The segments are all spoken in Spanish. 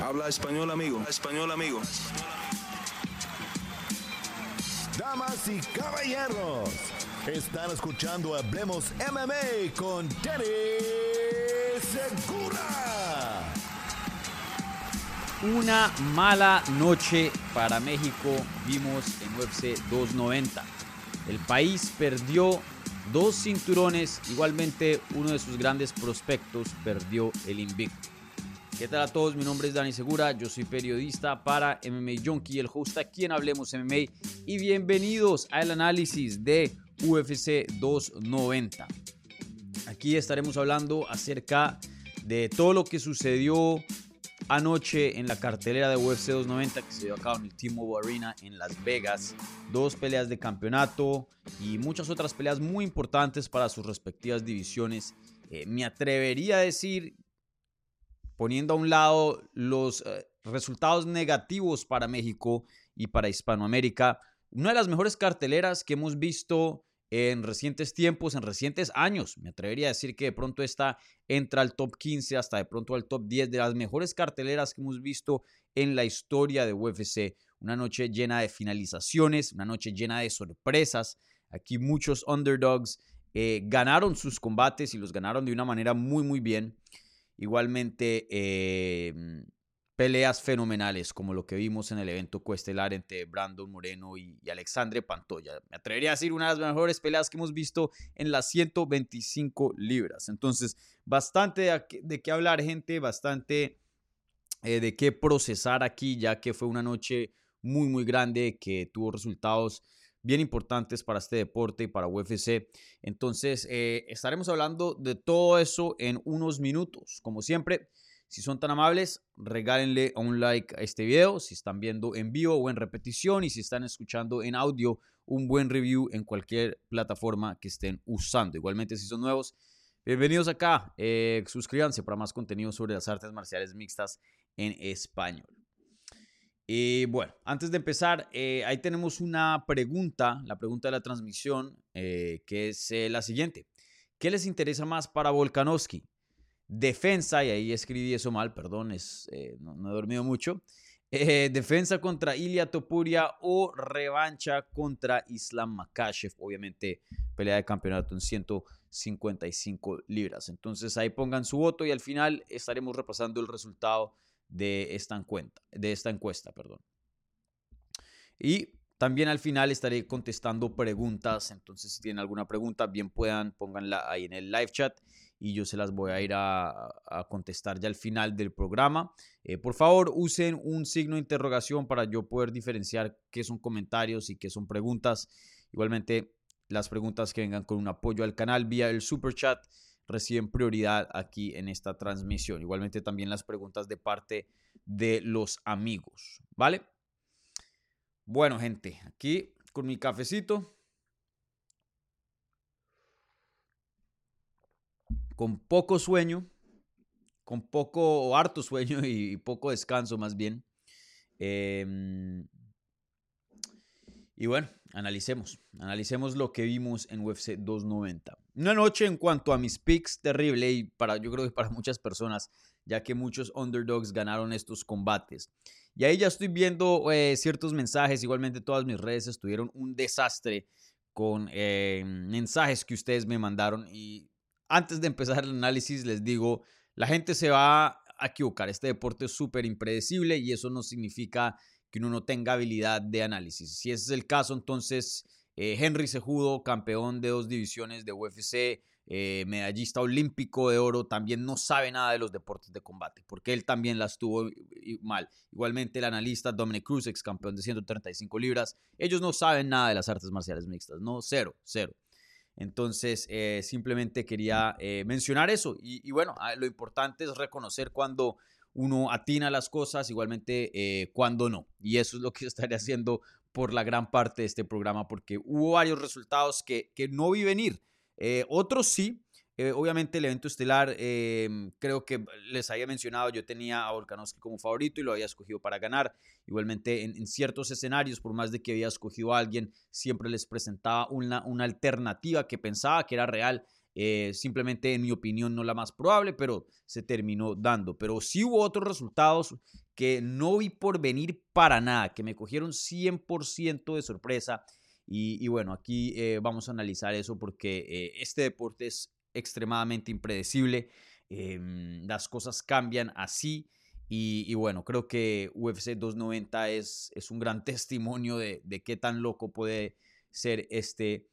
Habla español, amigo. español, amigo. Damas y caballeros, están escuchando Hablemos MMA con Danny Segura. Una mala noche para México vimos en UFC 290. El país perdió dos cinturones, igualmente uno de sus grandes prospectos perdió el invicto. ¿Qué tal a todos? Mi nombre es Dani Segura, yo soy periodista para MMA Junkie, el host aquí en Hablemos MMA y bienvenidos al análisis de UFC 290. Aquí estaremos hablando acerca de todo lo que sucedió anoche en la cartelera de UFC 290 que se dio a cabo en el T-Mobile Arena en Las Vegas. Dos peleas de campeonato y muchas otras peleas muy importantes para sus respectivas divisiones. Eh, me atrevería a decir poniendo a un lado los eh, resultados negativos para México y para Hispanoamérica, una de las mejores carteleras que hemos visto en recientes tiempos, en recientes años. Me atrevería a decir que de pronto esta entra al top 15, hasta de pronto al top 10 de las mejores carteleras que hemos visto en la historia de UFC. Una noche llena de finalizaciones, una noche llena de sorpresas. Aquí muchos underdogs eh, ganaron sus combates y los ganaron de una manera muy, muy bien. Igualmente, em, peleas fenomenales como lo que vimos en el evento coestelar entre Brandon Moreno y, Alexandre Pantoya. Me atrevería a decir una de las mejores peleas que hemos visto en las 125 libras. Entonces, bastante de, qué hablar, gente, bastante eh, de qué procesar aquí, ya que fue una noche muy, muy grande que tuvo resultados bien importantes para este deporte y para UFC. Entonces, eh, estaremos hablando de todo eso en unos minutos. Como siempre, si son tan amables, regálenle un like a este video, si están viendo en vivo o en repetición y si están escuchando en audio, un buen review en cualquier plataforma que estén usando. Igualmente, si son nuevos, bienvenidos acá. Eh, suscríbanse para más contenido sobre las artes marciales mixtas en español. Y bueno, antes de empezar, eh, ahí tenemos una pregunta, la pregunta de la transmisión, eh, que es eh, la siguiente. ¿Qué les interesa más para Volkanovski? Defensa, y ahí escribí eso mal, perdón, es, no, he dormido mucho. defensa contra Ilya Topuria o revancha contra Islam Makashev. Obviamente, pelea de campeonato en 155 libras. Entonces ahí pongan su voto y al final estaremos repasando el resultado de esta, encuesta, de esta encuesta. Perdón. Y también al final estaré contestando preguntas, entonces si tienen alguna pregunta, bien puedan, pónganla ahí en el live chat y yo se las voy a ir a, contestar ya al final del programa. Eh, por favor, usen un signo de interrogación para yo poder diferenciar qué son comentarios y qué son preguntas. Igualmente, las preguntas que vengan con un apoyo al canal vía el super chat reciben prioridad aquí en esta transmisión. Igualmente también las preguntas de parte de los amigos, ¿vale? Bueno, gente, aquí con mi cafecito. Con poco sueño, con poco o harto sueño y poco descanso más bien. Em, y bueno, analicemos, analicemos lo que vimos en UFC 290. Una noche en cuanto a mis picks terrible y para yo creo que para muchas personas, ya que muchos underdogs ganaron estos combates. Y ahí ya estoy viendo eh, ciertos mensajes, igualmente todas mis redes estuvieron un desastre con eh, mensajes que ustedes me mandaron y antes de empezar el análisis les digo, la gente se va a equivocar, este deporte es súper impredecible y eso no significa que uno no tenga habilidad de análisis. Si ese es el caso, entonces eh, Henry Sejudo, campeón de dos divisiones de UFC, eh, medallista olímpico de oro, también no sabe nada de los deportes de combate, porque él también las tuvo mal. Igualmente el analista Dominic Cruz, ex campeón de 135 libras, ellos no saben nada de las artes marciales mixtas, no, cero, cero. Entonces, eh, simplemente quería mencionar eso. Y, bueno, ah, lo importante es reconocer cuando uno atina las cosas, igualmente cuando no. Y eso es lo que estaré haciendo por la gran parte de este programa porque hubo varios resultados que, que no vi venir. Eh, otros sí, eh, obviamente el evento estelar, em, creo que les había mencionado, yo tenía a Volkanovski como favorito y lo había escogido para ganar. Igualmente en, ciertos escenarios, por más de que había escogido a alguien, siempre les presentaba una, una alternativa que pensaba que era real. Eh, simplemente en mi opinión no la más probable, pero se terminó dando. Pero sí hubo otros resultados que no vi por venir para nada, que me cogieron 100% de sorpresa. Y, bueno, aquí eh, vamos a analizar eso porque eh, este deporte es extremadamente impredecible. Em, las cosas cambian así. Y, bueno, creo que UFC 290 es, es un gran testimonio de, de qué tan loco puede ser este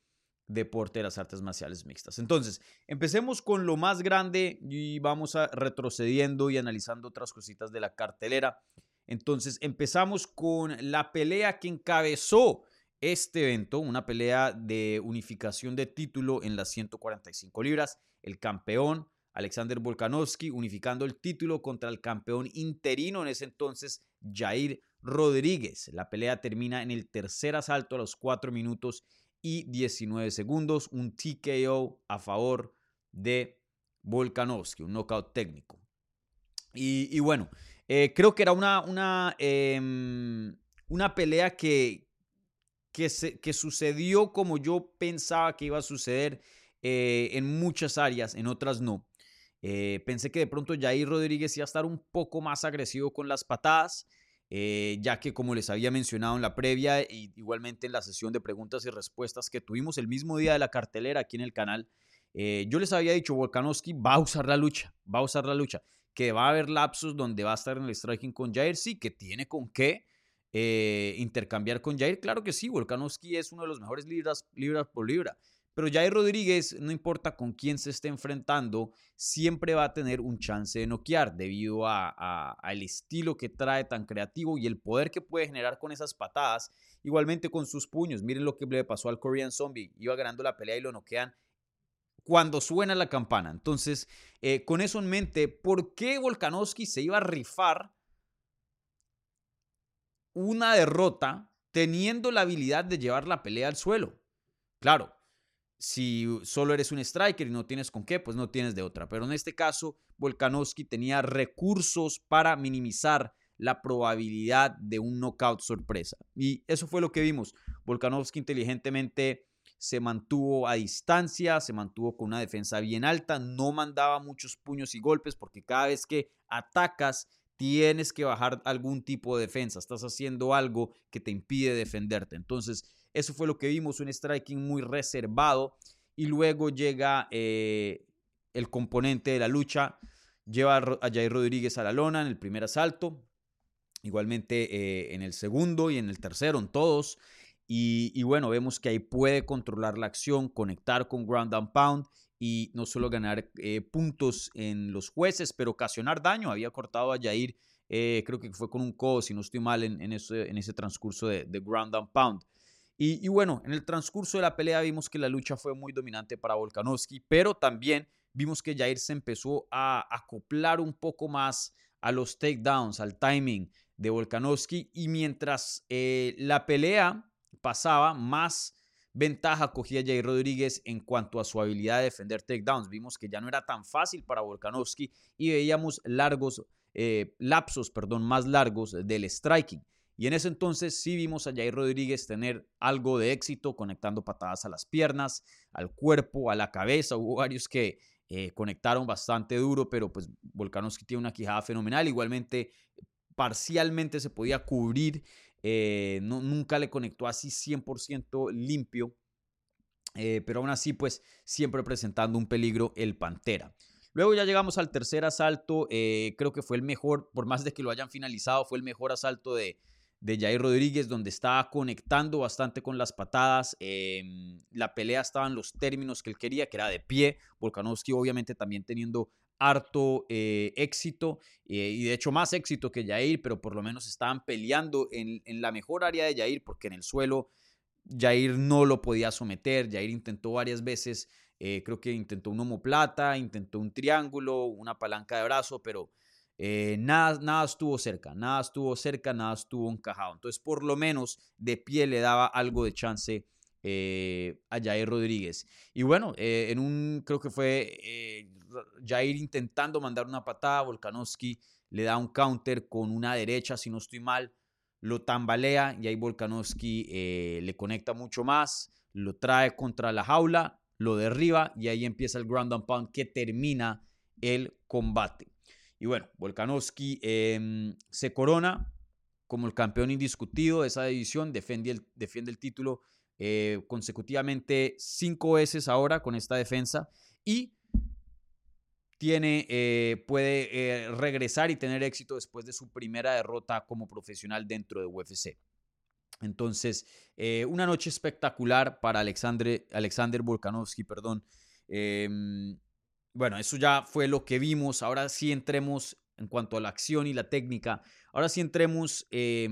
deporte de las artes marciales mixtas. Entonces, empecemos con lo más grande y vamos a retrocediendo y analizando otras cositas de la cartelera. Entonces, empezamos con la pelea que encabezó este evento, una pelea de unificación de título en las 145 libras. El campeón Alexander Volkanovski unificando el título contra el campeón interino en ese entonces, Jair Rodríguez. La pelea termina en el tercer asalto a los 4 minutos y 19 segundos, un TKO a favor de Volkanovski, un knockout técnico. Y, bueno, eh, creo que era una, una, em, una pelea que, que, se, que, sucedió como yo pensaba que iba a suceder eh, en muchas áreas, en otras no. Eh, pensé que de pronto Jair Rodríguez iba a estar un poco más agresivo con las patadas. Eh, ya que como les había mencionado en la previa y igualmente en la sesión de preguntas y respuestas que tuvimos el mismo día de la cartelera aquí en el canal, eh, yo les había dicho, Volkanovski va a usar la lucha, va a usar la lucha, que va a haber lapsos donde va a estar en el striking con Jair, sí, que tiene con qué eh, intercambiar con Jair, claro que sí, Volkanovski es uno de los mejores libras, libras por libra, pero Jair Rodríguez, no importa con quién se esté enfrentando, siempre va a tener un chance de noquear debido al estilo que trae tan creativo y el poder que puede generar con esas patadas. Igualmente con sus puños. Miren lo que le pasó al Korean Zombie. Iba ganando la pelea y lo noquean cuando suena la campana. Entonces, eh, con eso en mente, ¿por qué Volkanovski se iba a rifar una derrota teniendo la habilidad de llevar la pelea al suelo? Claro, si solo eres un striker y no tienes con qué, pues no tienes de otra. Pero en este caso, Volkanovski tenía recursos para minimizar la probabilidad de un knockout sorpresa. Y eso fue lo que vimos. Volkanovski inteligentemente se mantuvo a distancia, se mantuvo con una defensa bien alta, no mandaba muchos puños y golpes porque cada vez que atacas tienes que bajar algún tipo de defensa, estás haciendo algo que te impide defenderte. Entonces, eso fue lo que vimos, un striking muy reservado. Y luego llega eh, el componente de la lucha, lleva a Jair Rodríguez a la lona en el primer asalto, igualmente eh, en el segundo y en el tercero, en todos. Y, bueno, vemos que ahí puede controlar la acción, conectar con ground and pound y no solo ganar eh, puntos en los jueces, pero ocasionar daño. Había cortado a Jair, creo que fue con un codo, si no estoy mal, en, ese, transcurso de ground and pound. Y, bueno, en el transcurso de la pelea vimos que la lucha fue muy dominante para Volkanovski, pero también vimos que Jair se empezó a acoplar un poco más a los takedowns, al timing de Volkanovski y mientras eh, la pelea pasaba, más ventaja cogía Jair Rodríguez en cuanto a su habilidad de defender takedowns. Vimos que ya no era tan fácil para Volkanovski y veíamos largos eh, lapsos, perdón, más largos del striking. Y en ese entonces sí vimos a Jair Rodríguez tener algo de éxito conectando patadas a las piernas, al cuerpo, a la cabeza. Hubo varios que eh, conectaron bastante duro, pero pues Volkanovski tiene una quijada fenomenal. Igualmente, parcialmente se podía cubrir. Eh, nunca le conectó así 100% limpio. Eh, pero aún así, pues siempre presentando un peligro el Pantera. Luego ya llegamos al tercer asalto, creo que fue el mejor, por más de que lo hayan finalizado, fue el mejor asalto de, de Jair Rodríguez, donde estaba conectando bastante con las patadas. Em, la pelea estaba en los términos que él quería, que era de pie. Volkanovski obviamente también teniendo harto eh, éxito eh, y de hecho más éxito que Jair, pero por lo menos estaban peleando en, la mejor área de Jair porque en el suelo Jair no lo podía someter. Jair intentó varias veces, eh, creo que intentó un homoplata, intentó un triángulo, una palanca de brazo, pero eh, nada, nada estuvo cerca, nada estuvo cerca, nada estuvo encajado. Entonces, por lo menos de pie le daba algo de chance eh, a Jair Rodríguez. Y bueno, eh, en un, creo que fue Jair intentando mandar una patada, Volkanovski le da un counter con una derecha, si no estoy mal, lo tambalea y ahí Volkanovski le conecta mucho más, lo trae contra la jaula, lo derriba y ahí empieza el ground and pound que termina el combate. Y bueno, Volkanovski em, se corona como el campeón indiscutido de esa división, defiende el, defiende el título eh, consecutivamente cinco veces ahora con esta defensa y tiene, eh, puede eh, regresar y tener éxito después de su primera derrota como profesional dentro de UFC. Entonces, una noche espectacular para Alexander, Alexander Volkanovski, perdón. Em, bueno, eso ya fue lo que vimos. Ahora sí entremos en cuanto a la acción y la técnica. Ahora sí entremos eh,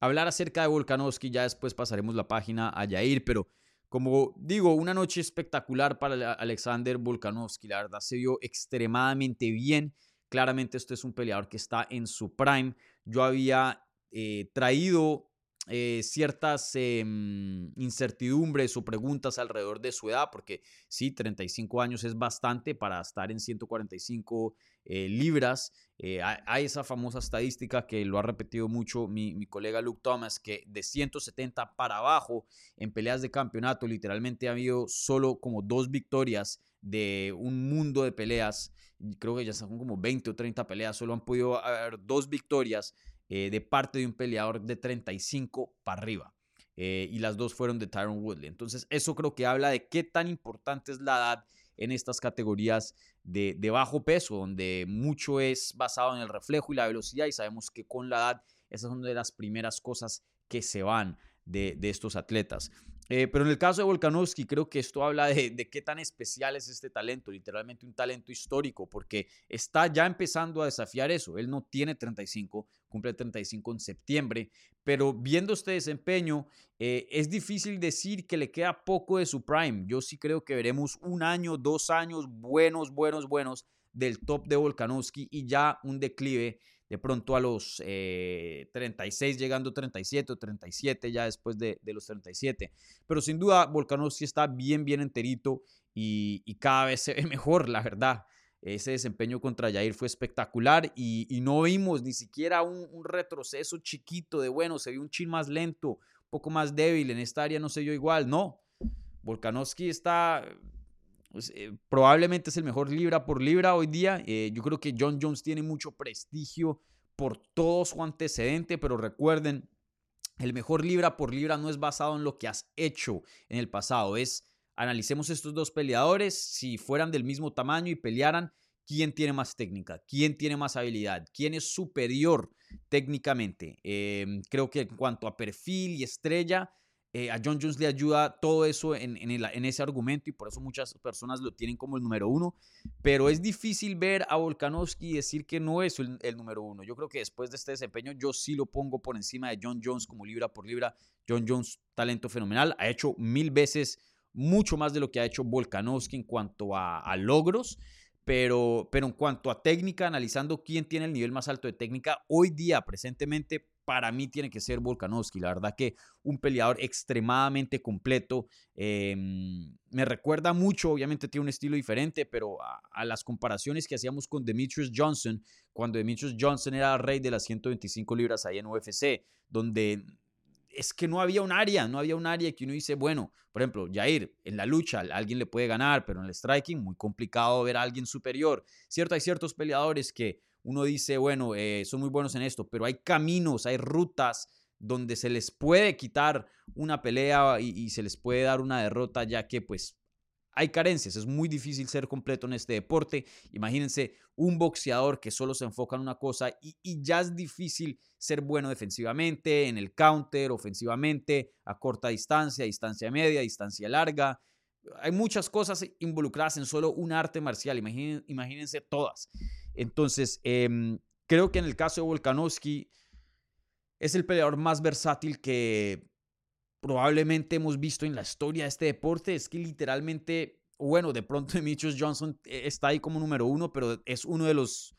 a hablar acerca de Volkanovski. Ya después pasaremos la página a Yair, pero como digo, una noche espectacular para Alexander Volkanovski. La verdad se vio extremadamente bien. Claramente esto es un peleador que está en su prime. Yo había eh, traído eh, ciertas em, incertidumbres o preguntas alrededor de su edad, porque sí, 35 años es bastante para estar en 145 eh, libras. Eh, hay, esa famosa estadística que lo ha repetido mucho mi, mi, colega Luke Thomas, que de 170 para abajo en peleas de campeonato, literalmente ha habido solo como dos victorias de un mundo de peleas. Creo que ya son como 20 o 30 peleas, solo han podido haber dos victorias eh, de parte de un peleador de 35 para arriba. Eh, y las dos fueron de Tyron Woodley. Entonces, eso creo que habla de qué tan importante es la edad en estas categorías de, bajo peso, donde mucho es basado en el reflejo y la velocidad, y sabemos que con la edad esas son de las primeras cosas que se van de, estos atletas. Eh, pero en el caso de Volkanovski, creo que esto habla de, qué tan especial es este talento, literalmente un talento histórico, porque está ya empezando a desafiar eso. Él no tiene 35, cumple 35 en septiembre, pero viendo este desempeño, eh, es difícil decir que le queda poco de su prime. Yo sí creo que veremos un año, dos años buenos, buenos, buenos del top de Volkanovski y ya un declive de pronto a los 36, eh, llegando a 37 o 37 ya después de, los 37. Pero sin duda, Volkanovski está bien, bien enterito y, cada vez se ve mejor, la verdad. Ese desempeño contra Jair fue espectacular y, no vimos ni siquiera un, retroceso chiquito de bueno, se vio un chin más lento, un poco más débil, en esta área no se vio igual, no. Volkanovski está pues, eh, probablemente es el mejor libra por libra hoy día. Eh, yo creo que John Jones tiene mucho prestigio por todo su antecedente, pero recuerden, el mejor libra por libra no es basado en lo que has hecho en el pasado, es analicemos estos dos peleadores, si fueran del mismo tamaño y pelearan, quién tiene más técnica, quién tiene más habilidad, quién es superior técnicamente. Em, creo que en cuanto a perfil y estrella, eh, a John Jones le ayuda todo eso en, ese argumento y por eso muchas personas lo tienen como el número uno. Pero es difícil ver a Volkanovski y decir que no es el, número uno. Yo creo que después de este desempeño yo sí lo pongo por encima de John Jones como libra por libra. John Jones, talento fenomenal, ha hecho mil veces mucho más de lo que ha hecho Volkanovski en cuanto a, logros. Pero en cuanto a técnica, analizando quién tiene el nivel más alto de técnica, hoy día, presentemente, para mí tiene que ser Volkanovski. La verdad que un peleador extremadamente completo. Em, me recuerda mucho, obviamente tiene un estilo diferente, pero a, las comparaciones que hacíamos con Demetrius Johnson, cuando Demetrius Johnson era rey de las 125 libras ahí en UFC, donde es que no había un área, no había un área que uno dice, bueno, por ejemplo, Jair, en la lucha alguien le puede ganar, pero en el striking muy complicado ver a alguien superior. Cierto, hay ciertos peleadores que uno dice, bueno, eh, son muy buenos en esto, pero hay caminos, hay rutas donde se les puede quitar una pelea y, se les puede dar una derrota, ya que pues hay carencias, es muy difícil ser completo en este deporte. Imagínense un boxeador que solo se enfoca en una cosa y, ya es difícil ser bueno defensivamente, en el counter, ofensivamente, a corta distancia, distancia media, distancia larga. Hay muchas cosas involucradas en solo un arte marcial, imagínense todas. Entonces, em, creo que en el caso de Volkanovski es el peleador más versátil que probablemente hemos visto en la historia de este deporte. Es que literalmente, bueno, de pronto Demetrius Johnson eh, está ahí como número uno, pero es uno de los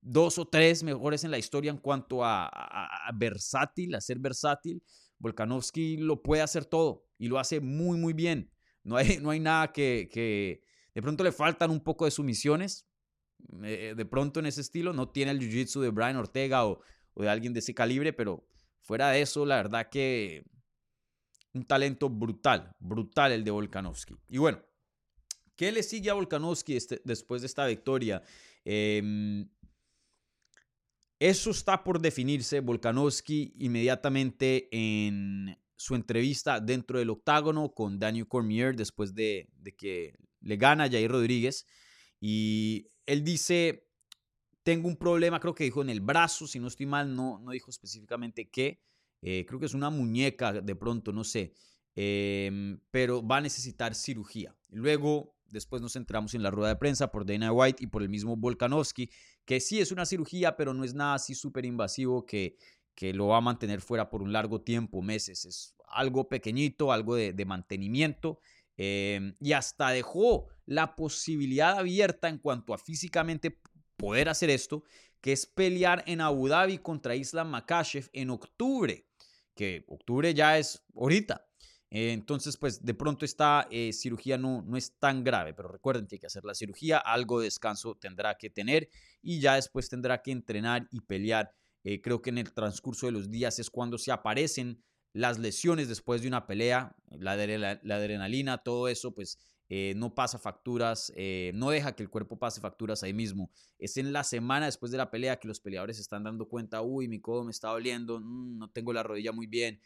dos o tres mejores en la historia en cuanto a, versátil, a ser versátil. Volkanovski lo puede hacer todo y lo hace muy, muy bien. No hay, no hay nada que, que de pronto le faltan un poco de sumisiones, eh, de pronto en ese estilo. No tiene el jiu-jitsu de Brian Ortega o, de alguien de ese calibre, pero fuera de eso, la verdad que un talento brutal, brutal el de Volkanovski. Y bueno, ¿qué le sigue a Volkanovski este, después de esta victoria? Em, eso está por definirse. Volkanovski inmediatamente en su entrevista dentro del octágono con Daniel Cormier después de, que le gana Jair Rodríguez. Y él dice, tengo un problema, creo que dijo en el brazo, si no estoy mal, no, no dijo específicamente qué. Eh, creo que es una muñeca de pronto, no sé. Em, pero va a necesitar cirugía. Luego, después nos entramos en la rueda de prensa por Dana White y por el mismo Volkanovski, que sí es una cirugía, pero no es nada así súper invasivo que, que lo va a mantener fuera por un largo tiempo, meses. Es algo pequeñito, algo de, mantenimiento. Em, y hasta dejó la posibilidad abierta en cuanto a físicamente poder hacer esto, que es pelear en Abu Dhabi contra Islam Makashev en octubre, que octubre ya es ahorita. Eh, entonces, pues de pronto esta eh, cirugía no, no es tan grave, pero recuerden que hay que hacer la cirugía, algo de descanso tendrá que tener y ya después tendrá que entrenar y pelear. Eh, creo que en el transcurso de los días es cuando se aparecen las lesiones después de una pelea, la, la adrenalina, todo eso, pues no pasa facturas, no deja que el cuerpo pase facturas ahí mismo. Es en la semana después de la pelea que los peleadores se están dando cuenta, uy, mi codo me está doliendo, mm, no tengo la rodilla muy bien,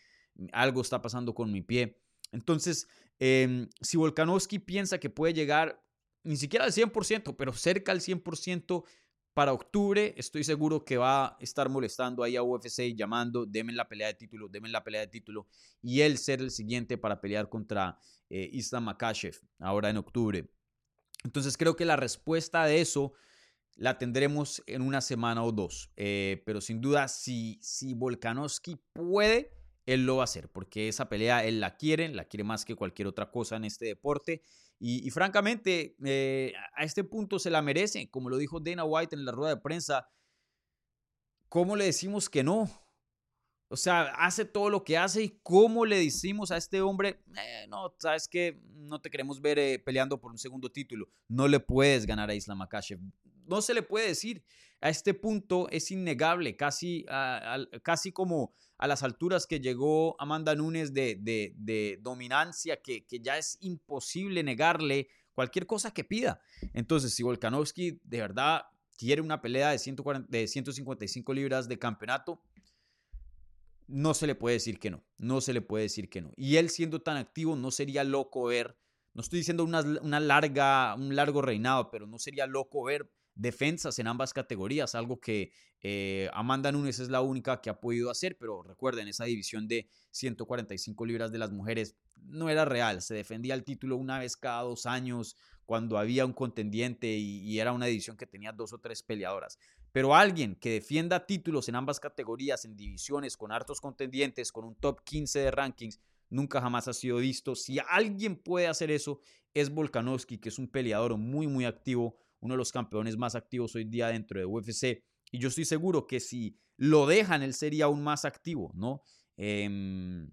algo está pasando con mi pie. Entonces, em, si Volkanovski piensa que puede llegar ni siquiera al 100%, pero cerca al 100% para octubre, estoy seguro que va a estar molestando ahí a UFC llamando, denme la pelea de título, denme la pelea de título, y él ser el siguiente para pelear contra eh, Islam Makashev ahora en octubre. Entonces creo que la respuesta de eso la tendremos en una semana o dos. Eh, pero sin duda, si, si Volkanovski puede, él lo va a hacer, porque esa pelea él la quiere, la quiere más que cualquier otra cosa en este deporte. Y, francamente, eh, a este punto se la merece, como lo dijo Dana White en la rueda de prensa. ¿Cómo le decimos que no? O sea, hace todo lo que hace y cómo le decimos a este hombre, eh, no, sabes que no te queremos ver eh, peleando por un segundo título. No le puedes ganar a Islam Makhachev. No se le puede decir. A este punto es innegable, casi, casi como a las alturas que llegó Amanda Nunes de, dominancia, que, ya es imposible negarle cualquier cosa que pida. Entonces, si Volkanovski de verdad quiere una pelea de, 140, de 155 libras de campeonato, no se le puede decir que no, no se le puede decir que no. Y él siendo tan activo, no sería loco ver, no estoy diciendo una, una larga, un largo reinado, pero no sería loco ver defensas en ambas categorías, algo que eh, Amanda Nunes es la única que ha podido hacer, pero recuerden, esa división de 145 libras de las mujeres no era real, se defendía el título una vez cada dos años cuando había un contendiente y, era una división que tenía dos o tres peleadoras. Pero alguien que defienda títulos en ambas categorías, en divisiones con hartos contendientes, con un top 15 de rankings, nunca jamás ha sido visto. Si alguien puede hacer eso, es Volkanovski, que es un peleador muy, muy activo, uno de los campeones más activos hoy día dentro de UFC. Y yo estoy seguro que si lo dejan, él sería aún más activo, ¿no? Em,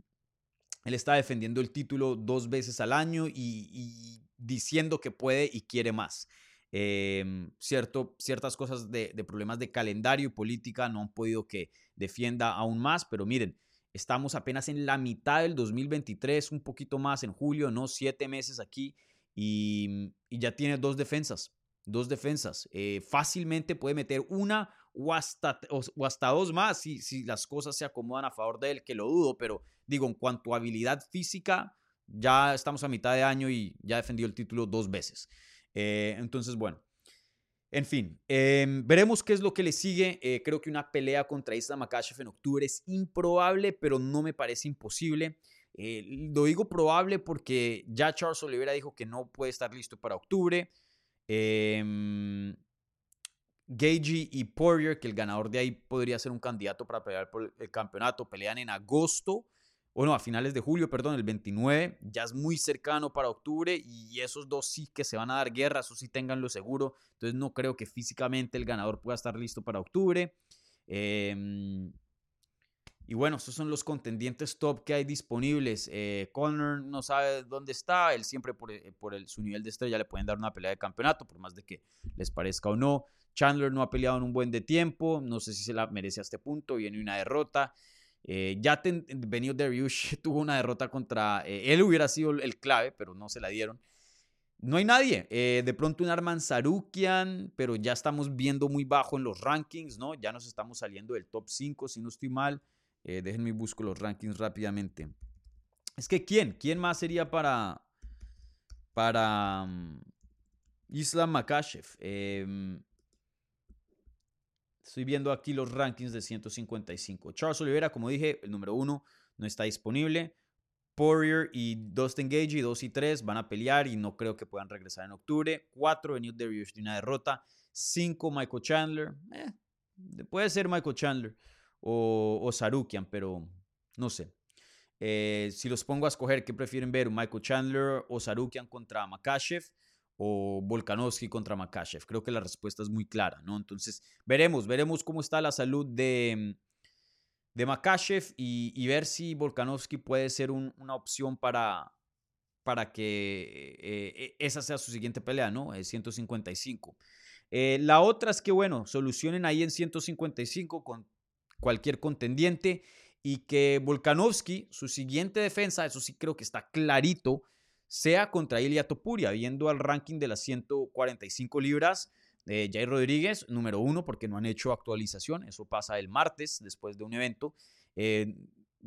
él está defendiendo el título dos veces al año y, diciendo que puede y quiere más. Em, cierto, ciertas cosas de, problemas de calendario y política no han podido que defienda aún más, pero miren, estamos apenas en la mitad del 2023, un poquito más en julio, no siete meses aquí, y ya tiene dos defensas dos defensas. Eh, fácilmente puede meter una o hasta, o, hasta dos más si, si, las cosas se acomodan a favor de él, que lo dudo, pero digo, en cuanto a habilidad física, ya estamos a mitad de año y ya defendió el título dos veces. Eh, entonces, bueno. En fin, em, veremos qué es lo que le sigue. Eh, creo que una pelea contra Isla Makashev en octubre es improbable, pero no me parece imposible. lo digo probable porque ya Charles Oliveira dijo que no puede estar listo para octubre. Eh, y Poirier, que el ganador de ahí podría ser un candidato para pelear por el campeonato, pelean en agosto, o no, a finales de julio, perdón, el 29, ya es muy cercano para octubre y esos dos sí que se van a dar guerra, eso sí tenganlo seguro, entonces no creo que físicamente el ganador pueda estar listo para octubre. Eh, y bueno, estos son los contendientes top que hay disponibles. Eh, Connor no sabe dónde está, él siempre por, eh, su nivel de estrella le pueden dar una pelea de campeonato, por más de que les parezca o no. Chandler no ha peleado en un buen de tiempo, no sé si se la merece a este punto, viene una derrota. Eh, ya Benio Dariush tuvo una derrota contra, él hubiera sido el clave, pero no se la dieron. no hay nadie. Eh, de pronto un Arman Sarukian, pero ya estamos viendo muy bajo en los rankings, ¿no? Ya nos estamos saliendo del top 5, si no estoy mal. Eh, déjenme busco los rankings rápidamente. Es que ¿quién? ¿Quién más sería para, para um, Islam Makashev? Em, estoy viendo aquí los rankings de 155. Charles Oliveira, como dije, el número uno no está disponible. Poirier y Dustin Gage, 2 y 3, van a pelear y no creo que puedan regresar en octubre. 4, Benio Darius de una derrota. 5, Michael Chandler. Eh, puede ser Michael Chandler o, Sarukian, pero no sé. Eh, si los pongo a escoger, ¿qué prefieren ver? ¿Michael Chandler o Sarukian contra Makashev? ¿O Volkanovski contra Makashev? Creo que la respuesta es muy clara, ¿no? Entonces, veremos, veremos cómo está la salud de, de Makashev y, ver si Volkanovski puede ser una opción para, para que eh, eh, esa sea su siguiente pelea, ¿no? Es 155. Eh, la otra es que, bueno, solucionen ahí en 155 con cualquier contendiente y que Volkanovski, su siguiente defensa, eso sí creo que está clarito, sea contra Ilia Topuria, viendo al ranking de las 145 libras. Eh, Jair Rodríguez, número uno, porque no han hecho actualización. Eso pasa el martes, después de un evento. Eh,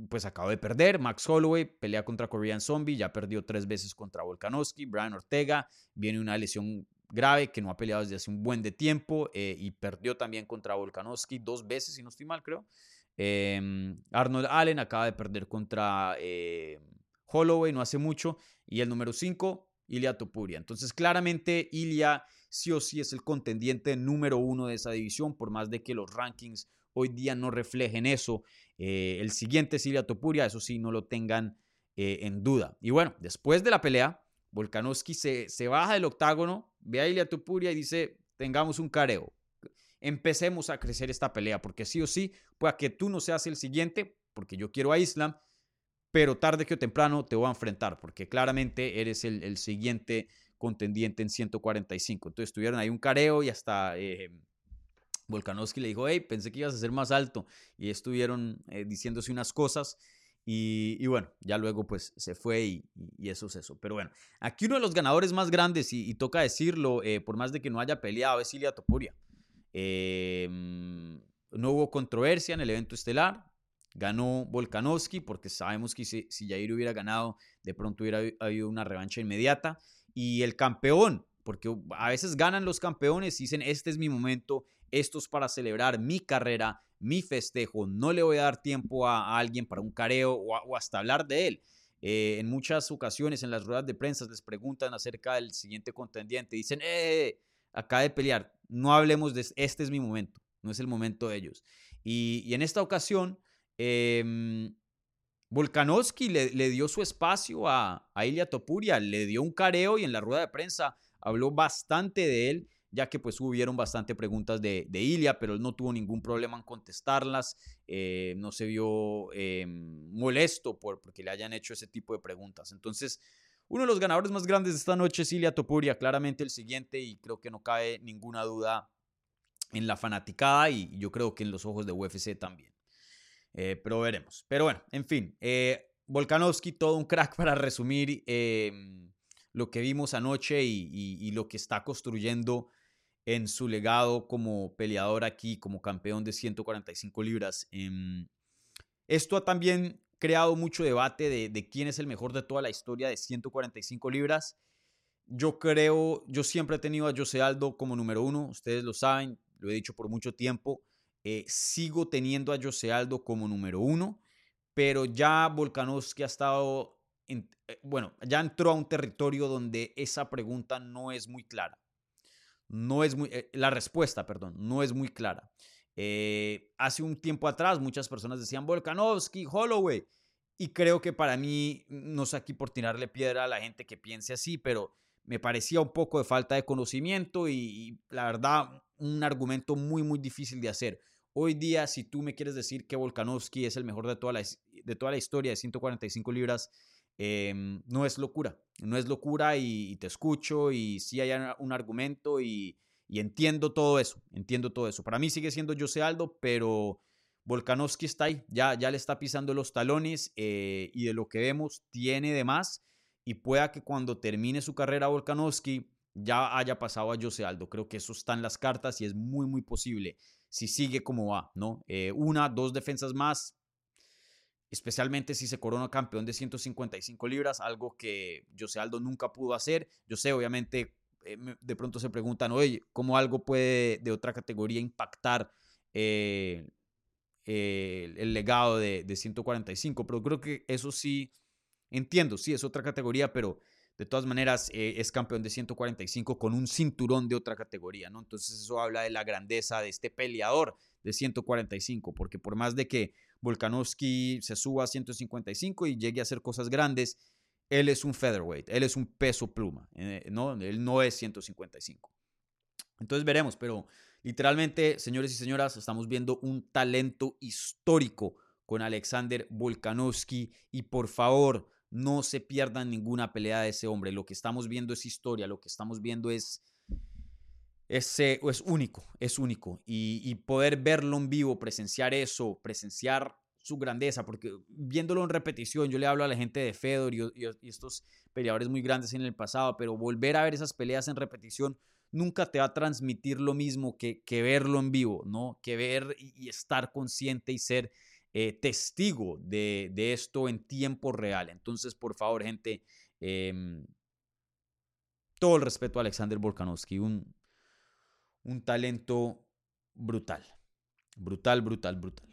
pues acaba de perder. Max Holloway pelea contra Korean Zombie, ya perdió tres veces contra Volkanovski. Brian Ortega viene una lesión grave que no ha peleado desde hace un buen de tiempo eh, y perdió también contra Volkanovski dos veces, si no estoy mal, creo. Em, Arnold Allen acaba de perder contra Holloway no hace mucho. Y el número 5, Ilia Topuria. Entonces, claramente, Ilia sí o sí es el contendiente número uno de esa división, por más de que los rankings hoy día no reflejen eso. Eh, el siguiente es Ilia Topuria, eso sí, no lo tengan eh, en duda. Y bueno, después de la pelea, Volkanovski se, se baja del octágono, ve a Ilia Topuria y dice, tengamos un careo. Empecemos a crecer esta pelea, porque sí o sí, pueda que tú no seas el siguiente, porque yo quiero a Islam, pero tarde que o temprano te voy a enfrentar, porque claramente eres el, el siguiente contendiente en 145. Entonces tuvieron ahí un careo y hasta eh, Volkanovski le dijo, hey, pensé que ibas a ser más alto. Y estuvieron eh, diciéndose unas cosas. Y, bueno, ya luego pues se fue y, eso es eso. Pero bueno, aquí uno de los ganadores más grandes, y, toca decirlo, eh, por más de que no haya peleado, es Ilia Topuria. Em, no hubo controversia en el evento estelar. Ganó Volkanovski porque sabemos que si, si Jair hubiera ganado, de pronto hubiera habido una revancha inmediata y el campeón, porque a veces ganan los campeones y dicen, este es mi momento, esto es para celebrar mi carrera, mi festejo, no le voy a dar tiempo a, alguien para un careo o, hasta hablar de él. Eh, en muchas ocasiones en las ruedas de prensa les preguntan acerca del siguiente contendiente, dicen, eh, acaba de pelear, no hablemos de este es mi momento, no es el momento de ellos. Y, en esta ocasión, eh, Volkanovski le, dio su espacio a, a Ilya Topuria, le dio un careo y en la rueda de prensa habló bastante de él, ya que pues hubieron bastante preguntas de, de Ilya, pero él no tuvo ningún problema en contestarlas, eh, no se vio eh, molesto por porque le hayan hecho ese tipo de preguntas. Entonces, uno de los ganadores más grandes de esta noche es Ilya Topuria, claramente el siguiente y creo que no cabe ninguna duda en la fanaticada y yo creo que en los ojos de UFC también. Eh, pero veremos. Pero bueno, en fin. Eh, Volkanovski, todo un crack para resumir lo que vimos anoche y, lo que está construyendo en su legado como peleador aquí, como campeón de 145 libras. Em, esto ha también creado mucho debate de, quién es el mejor de toda la historia de 145 libras. Yo creo, yo siempre he tenido a José Aldo como número uno, ustedes lo saben, lo he dicho por mucho tiempo. Eh, sigo teniendo a José Aldo como número uno, pero ya Volkanovski ha estado, eh, bueno, ya entró a un territorio donde esa pregunta no es muy clara. No es muy, eh, la respuesta, perdón, no es muy clara. hace un tiempo atrás muchas personas decían Volkanovski, Holloway, y creo que para mí, no sé aquí por tirarle piedra a la gente que piense así, pero me parecía un poco de falta de conocimiento y, la verdad un argumento muy muy difícil de hacer. Hoy día, si tú me quieres decir que Volkanovski es el mejor de toda la, de toda la historia de 145 libras, em, no es locura, no es locura y, te escucho y sí hay un argumento y, entiendo todo eso, entiendo todo eso. Para mí sigue siendo José Aldo, pero Volkanovski está ahí, ya, ya le está pisando los talones eh, y de lo que vemos tiene de más y pueda que cuando termine su carrera Volkanovski ya haya pasado a Jose Aldo. Creo que eso está en las cartas y es muy, muy posible si sigue como va, ¿no? Eh, una, dos defensas más, especialmente si se corona campeón de 155 libras, algo que Jose Aldo nunca pudo hacer. Yo sé, obviamente, eh, de pronto se preguntan, oye, ¿cómo algo puede de otra categoría impactar eh, el legado de, de 145? Pero creo que eso sí, entiendo, sí, es otra categoría, pero de todas maneras, eh, es campeón de 145 con un cinturón de otra categoría, ¿no? Entonces eso habla de la grandeza de este peleador de 145, porque por más de que Volkanovski se suba a 155 y llegue a hacer cosas grandes, él es un featherweight, él es un peso pluma, eh, ¿no? Él no es 155. Entonces veremos, pero literalmente, señores y señoras, estamos viendo un talento histórico con Alexander Volkanovski y por favor, no se pierdan ninguna pelea de ese hombre. Lo que estamos viendo es historia, lo que estamos viendo es, es, eh, es único, es único. Y, poder verlo en vivo, presenciar eso, presenciar su grandeza, porque viéndolo en repetición, yo le hablo a la gente de Fedor y, estos peleadores muy grandes en el pasado, pero volver a ver esas peleas en repetición nunca te va a transmitir lo mismo que, que verlo en vivo, ¿no? Que ver y estar consciente y ser eh, testigo de, esto en tiempo real. Entonces, por favor, gente, em, todo el respeto a Alexander Volkanovski, un, un talento brutal, brutal, brutal, brutal.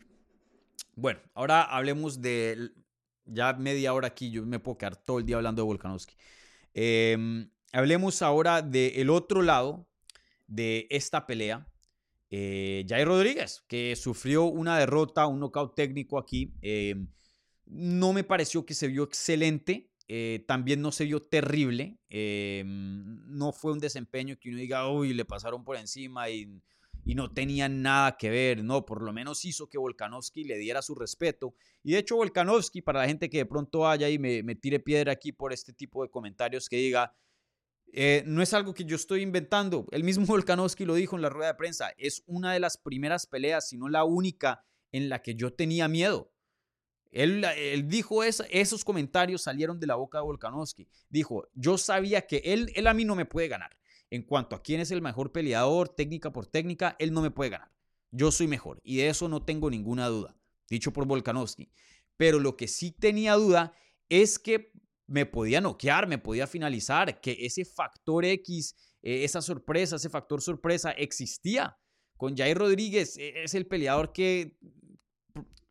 Bueno, ahora hablemos de, ya media hora aquí, yo me puedo quedar todo el día hablando de Volkanovski. Em, hablemos ahora del otro lado de esta pelea, eh, Jair Rodríguez, que sufrió una derrota, un knockout técnico aquí. Eh, no me pareció que se vio excelente. Eh, también no se vio terrible. Eh, no fue un desempeño que uno diga, uy, le pasaron por encima y, no tenía nada que ver. No, por lo menos hizo que Volkanovski le diera su respeto. Y de hecho, Volkanovski, para la gente que de pronto vaya y me, me tire piedra aquí por este tipo de comentarios, que diga, eh, no es algo que yo estoy inventando. El mismo Volkanovski lo dijo en la rueda de prensa. Es una de las primeras peleas, si no la única, en la que yo tenía miedo. Él, dijo esos comentarios salieron de la boca de Volkanovski. Dijo, yo sabía que él, a mí no me puede ganar. En cuanto a quién es el mejor peleador, técnica por técnica, él no me puede ganar. Yo soy mejor y de eso no tengo ninguna duda. Dicho por Volkanovski. Pero lo que sí tenía duda es que me podía noquear, me podía finalizar, que ese factor X, eh, esa sorpresa, ese factor sorpresa existía. Con Jair Rodríguez e, es el peleador que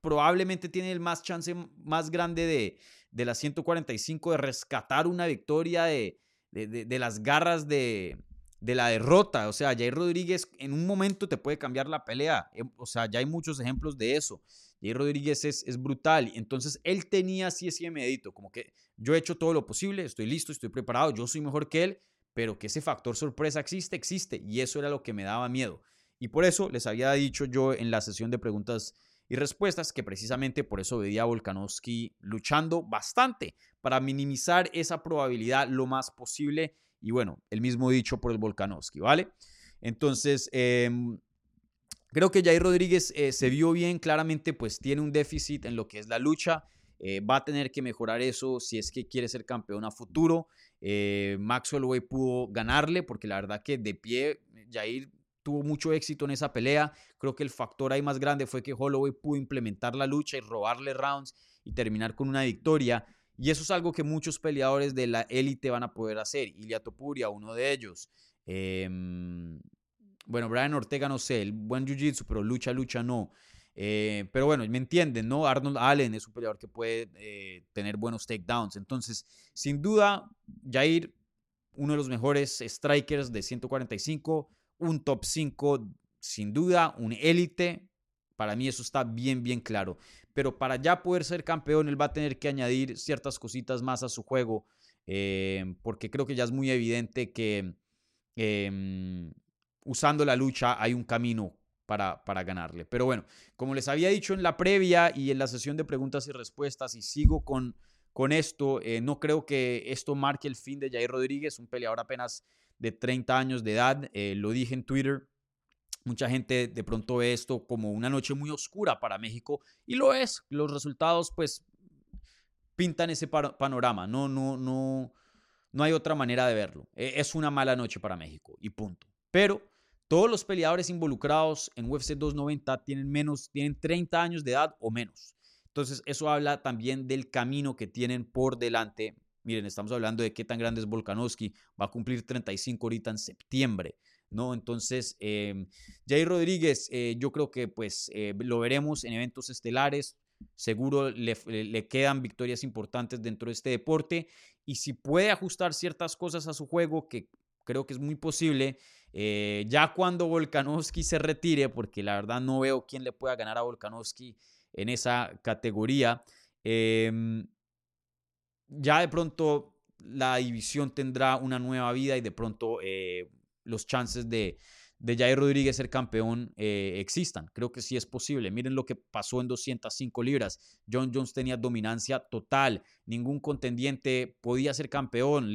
probablemente tiene el más chance más grande de, de las 145 de rescatar una victoria de, de, las garras de, de la derrota. O sea, Jair Rodríguez en un momento te puede cambiar la pelea. Em, o sea, ya hay muchos ejemplos de eso. Jair Rodríguez es, es brutal. Entonces, él tenía así ese medito, como que yo he hecho todo lo posible, estoy listo, estoy preparado, yo soy mejor que él, pero que ese factor sorpresa existe, existe. Y eso era lo que me daba miedo. Y por eso les había dicho yo en la sesión de preguntas y respuestas que precisamente por eso veía a Volkanovski luchando bastante para minimizar esa probabilidad lo más posible. Y bueno, el mismo dicho por el Volkanovski, ¿vale? Entonces, em, creo que Jair Rodríguez eh, se vio bien, claramente pues tiene un déficit en lo que es la lucha. Eh, va a tener que mejorar eso si es que quiere ser campeón a futuro. Eh, Max Holloway pudo ganarle porque la verdad que de pie Jair tuvo mucho éxito en esa pelea. Creo que el factor ahí más grande fue que Holloway pudo implementar la lucha y robarle rounds y terminar con una victoria. Y eso es algo que muchos peleadores de la élite van a poder hacer. Ilia Topuria, uno de ellos. Em, bueno, Brian Ortega no sé, el buen jiu-jitsu, pero lucha, lucha no. Eh, pero bueno, me entienden, ¿no? Arnold Allen es un peleador que puede eh, tener buenos takedowns. Entonces, sin duda, Jair, uno de los mejores strikers de 145, un top 5, sin duda, un élite. Para mí eso está bien, bien claro. Pero para ya poder ser campeón, él va a tener que añadir ciertas cositas más a su juego. Eh, porque creo que ya es muy evidente que em, usando la lucha hay un camino para, para, ganarle. Pero bueno, como les había dicho en la previa y en la sesión de preguntas y respuestas, y sigo con, con esto, eh, no creo que esto marque el fin de Jair Rodríguez, un peleador apenas de 30 años de edad. Eh, lo dije en Twitter. Mucha gente de pronto ve esto como una noche muy oscura para México y lo es. Los resultados, pues, pintan ese panorama. No, no, no, no hay otra manera de verlo. E, es una mala noche para México y punto. Pero todos los peleadores involucrados en UFC 290 tienen menos, tienen 30 años de edad o menos. Entonces, eso habla también del camino que tienen por delante. Miren, estamos hablando de qué tan grande es Volkanovski. Va a cumplir 35 ahorita en septiembre. ¿no? Entonces, eh, Jair Rodríguez, eh, yo creo que pues eh, lo veremos en eventos estelares. Seguro le, le, quedan victorias importantes dentro de este deporte. Y si puede ajustar ciertas cosas a su juego, que creo que es muy posible, ya cuando Volkanovski se retire, porque la verdad no veo quién le pueda ganar a Volkanovski en esa categoría. Em, ya de pronto la división tendrá una nueva vida y de pronto eh, los chances de, de Jair Rodríguez ser campeón eh, existan. Creo que sí es posible. Miren lo que pasó en 205 libras. John Jones tenía dominancia total. Ningún contendiente podía ser campeón.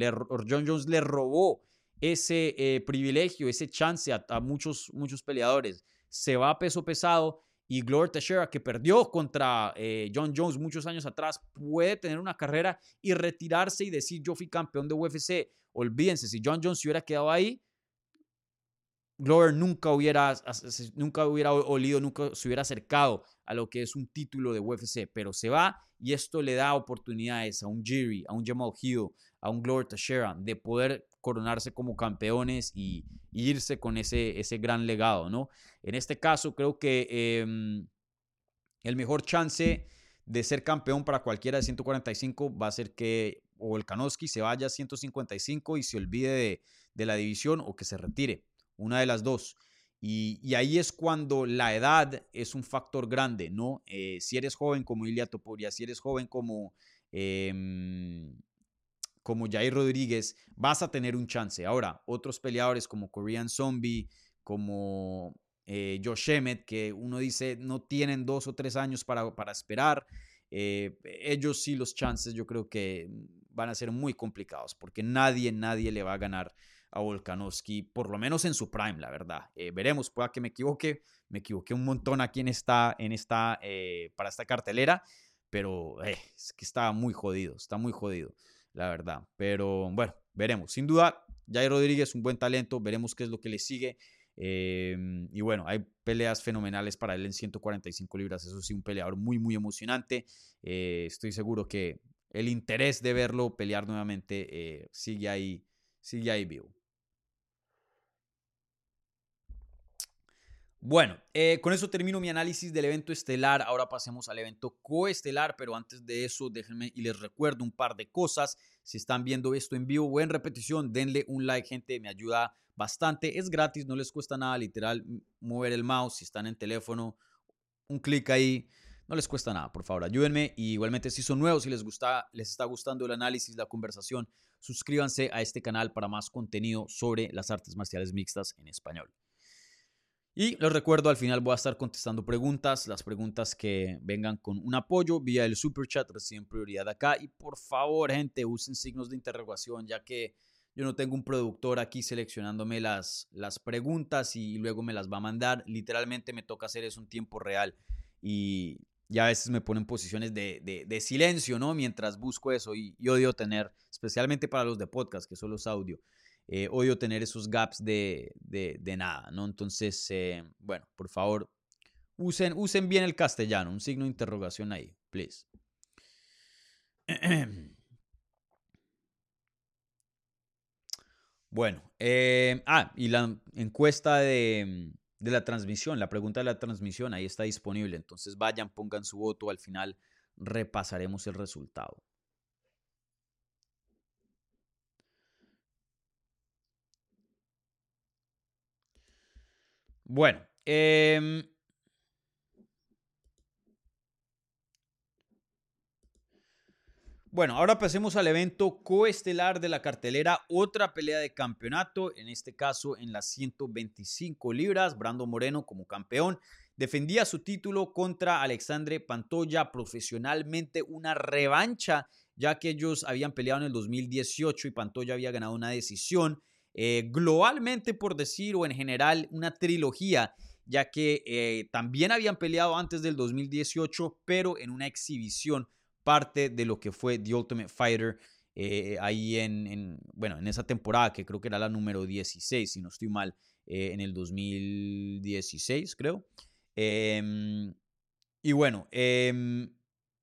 John Jones le robó ese eh, privilegio, ese chance a, a, muchos, muchos peleadores. Se va a peso pesado y Gloria Teixeira, que perdió contra eh, John Jones muchos años atrás, puede tener una carrera y retirarse y decir yo fui campeón de UFC. Olvídense, si John Jones se hubiera quedado ahí, Glover nunca hubiera, nunca hubiera olido, nunca se hubiera acercado a lo que es un título de UFC, pero se va y esto le da oportunidades a un Jiri, a un Jamal Hill, a un Glover Teixeira de poder coronarse como campeones y, irse con ese, ese gran legado, ¿no? En este caso, creo que em, el mejor chance de ser campeón para cualquiera de 145 va a ser que o Volkanovski se vaya a 155 y se olvide de, la división o que se retire, una de las dos. Y, ahí es cuando la edad es un factor grande, ¿no? Eh, si eres joven como Ilia Topuria, si eres joven como em, como Jair Rodríguez, vas a tener un chance. Ahora, otros peleadores como Korean Zombie, como eh, Josh Emmett, que uno dice no tienen dos o tres años para, para esperar, eh, ellos sí los chances yo creo que van a ser muy complicados, porque nadie, nadie le va a ganar a Volkanovski, por lo menos en su prime, la verdad. Eh, veremos, pueda que me equivoque, me equivoqué un montón aquí en esta, en esta, para esta cartelera, pero es que está muy jodido, está muy jodido la verdad. Pero bueno, veremos. Sin duda, Jair Rodríguez, un buen talento, veremos qué es lo que le sigue. Em, y bueno, hay peleas fenomenales para él en 145 libras. Eso sí, un peleador muy, muy emocionante. Eh, estoy seguro que el interés de verlo pelear nuevamente eh, sigue ahí, sigue ahí vivo. Bueno, eh, con eso termino mi análisis del evento estelar. Ahora pasemos al evento coestelar, pero antes de eso, déjenme y les recuerdo un par de cosas. Si están viendo esto en vivo o en repetición, denle un like, gente, me ayuda bastante. Es gratis, no les cuesta nada, literal, mover el mouse. Si están en teléfono, un clic ahí. No les cuesta nada, por favor, ayúdenme. Y igualmente, si son nuevos, si les, gusta, les está gustando el análisis, la conversación, suscríbanse a este canal para más contenido sobre las artes marciales mixtas en español. Y les recuerdo, al final voy a estar contestando preguntas, las preguntas que vengan con un apoyo vía el super chat reciben prioridad acá. Y por favor, gente, usen signos de interrogación, ya que yo no tengo un productor aquí seleccionándome las, las preguntas y luego me las va a mandar. Literalmente me toca hacer eso en tiempo real. Y, ya a veces me ponen posiciones de, de, silencio, ¿no? Mientras busco eso y, y, odio tener, especialmente para los de podcast, que solo es audio, eh, odio tener esos gaps de, nada, ¿no? Entonces, eh, bueno, por favor, usen, usen bien el castellano, un signo de interrogación ahí, please. Bueno, eh, ah, y la encuesta de, de, la transmisión, la pregunta de la transmisión, ahí está disponible. Entonces vayan, pongan su voto, al final repasaremos el resultado. Bueno, em, Bueno, ahora pasemos al evento coestelar de la cartelera, otra pelea de campeonato, en este caso en las 125 libras, Brando Moreno como campeón, defendía su título contra Alexandre Pantoya profesionalmente, una revancha, ya que ellos habían peleado en el 2018 y Pantoya había ganado una decisión. Eh, globalmente, por decir, o en general, una trilogía, ya que eh, también habían peleado antes del 2018, pero en una exhibición parte de lo que fue The Ultimate Fighter eh, ahí en, bueno, en esa temporada que creo que era la número 16, si no estoy mal, en el 2016, creo. Em, y bueno, em,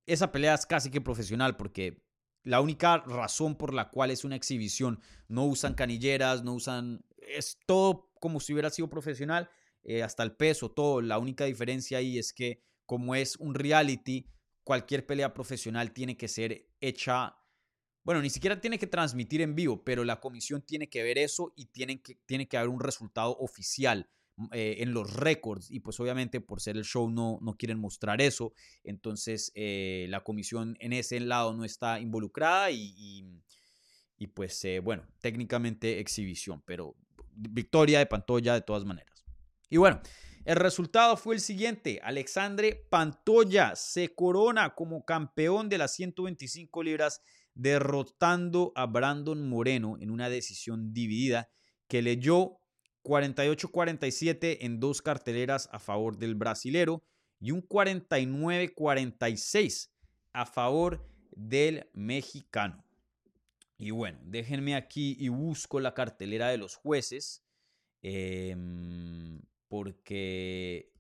esa pelea es casi que profesional porque la única razón por la cual es una exhibición, no usan canilleras, no usan, es todo como si hubiera sido profesional, eh, hasta el peso, todo. La única diferencia ahí es que como es un reality, cualquier pelea profesional tiene que ser hecha bueno, ni siquiera tiene que transmitir en vivo, pero la comisión tiene que ver eso y tiene que, tiene que haber un resultado oficial eh, en los récords. Y pues obviamente por ser el show no, no quieren mostrar eso. Entonces eh, la comisión en ese lado no está involucrada y, y, pues eh, bueno, técnicamente exhibición, pero victoria de Pantoya de todas maneras. Y bueno, el resultado fue el siguiente. Alexandre Pantoya se corona como campeón de las 125 libras derrotando a Brandon Moreno en una decisión dividida que leyó 48-47 en dos carteleras a favor del brasilero y un 49-46 a favor del mexicano. Y bueno, déjenme aquí y busco la cartelera de los jueces, em, porque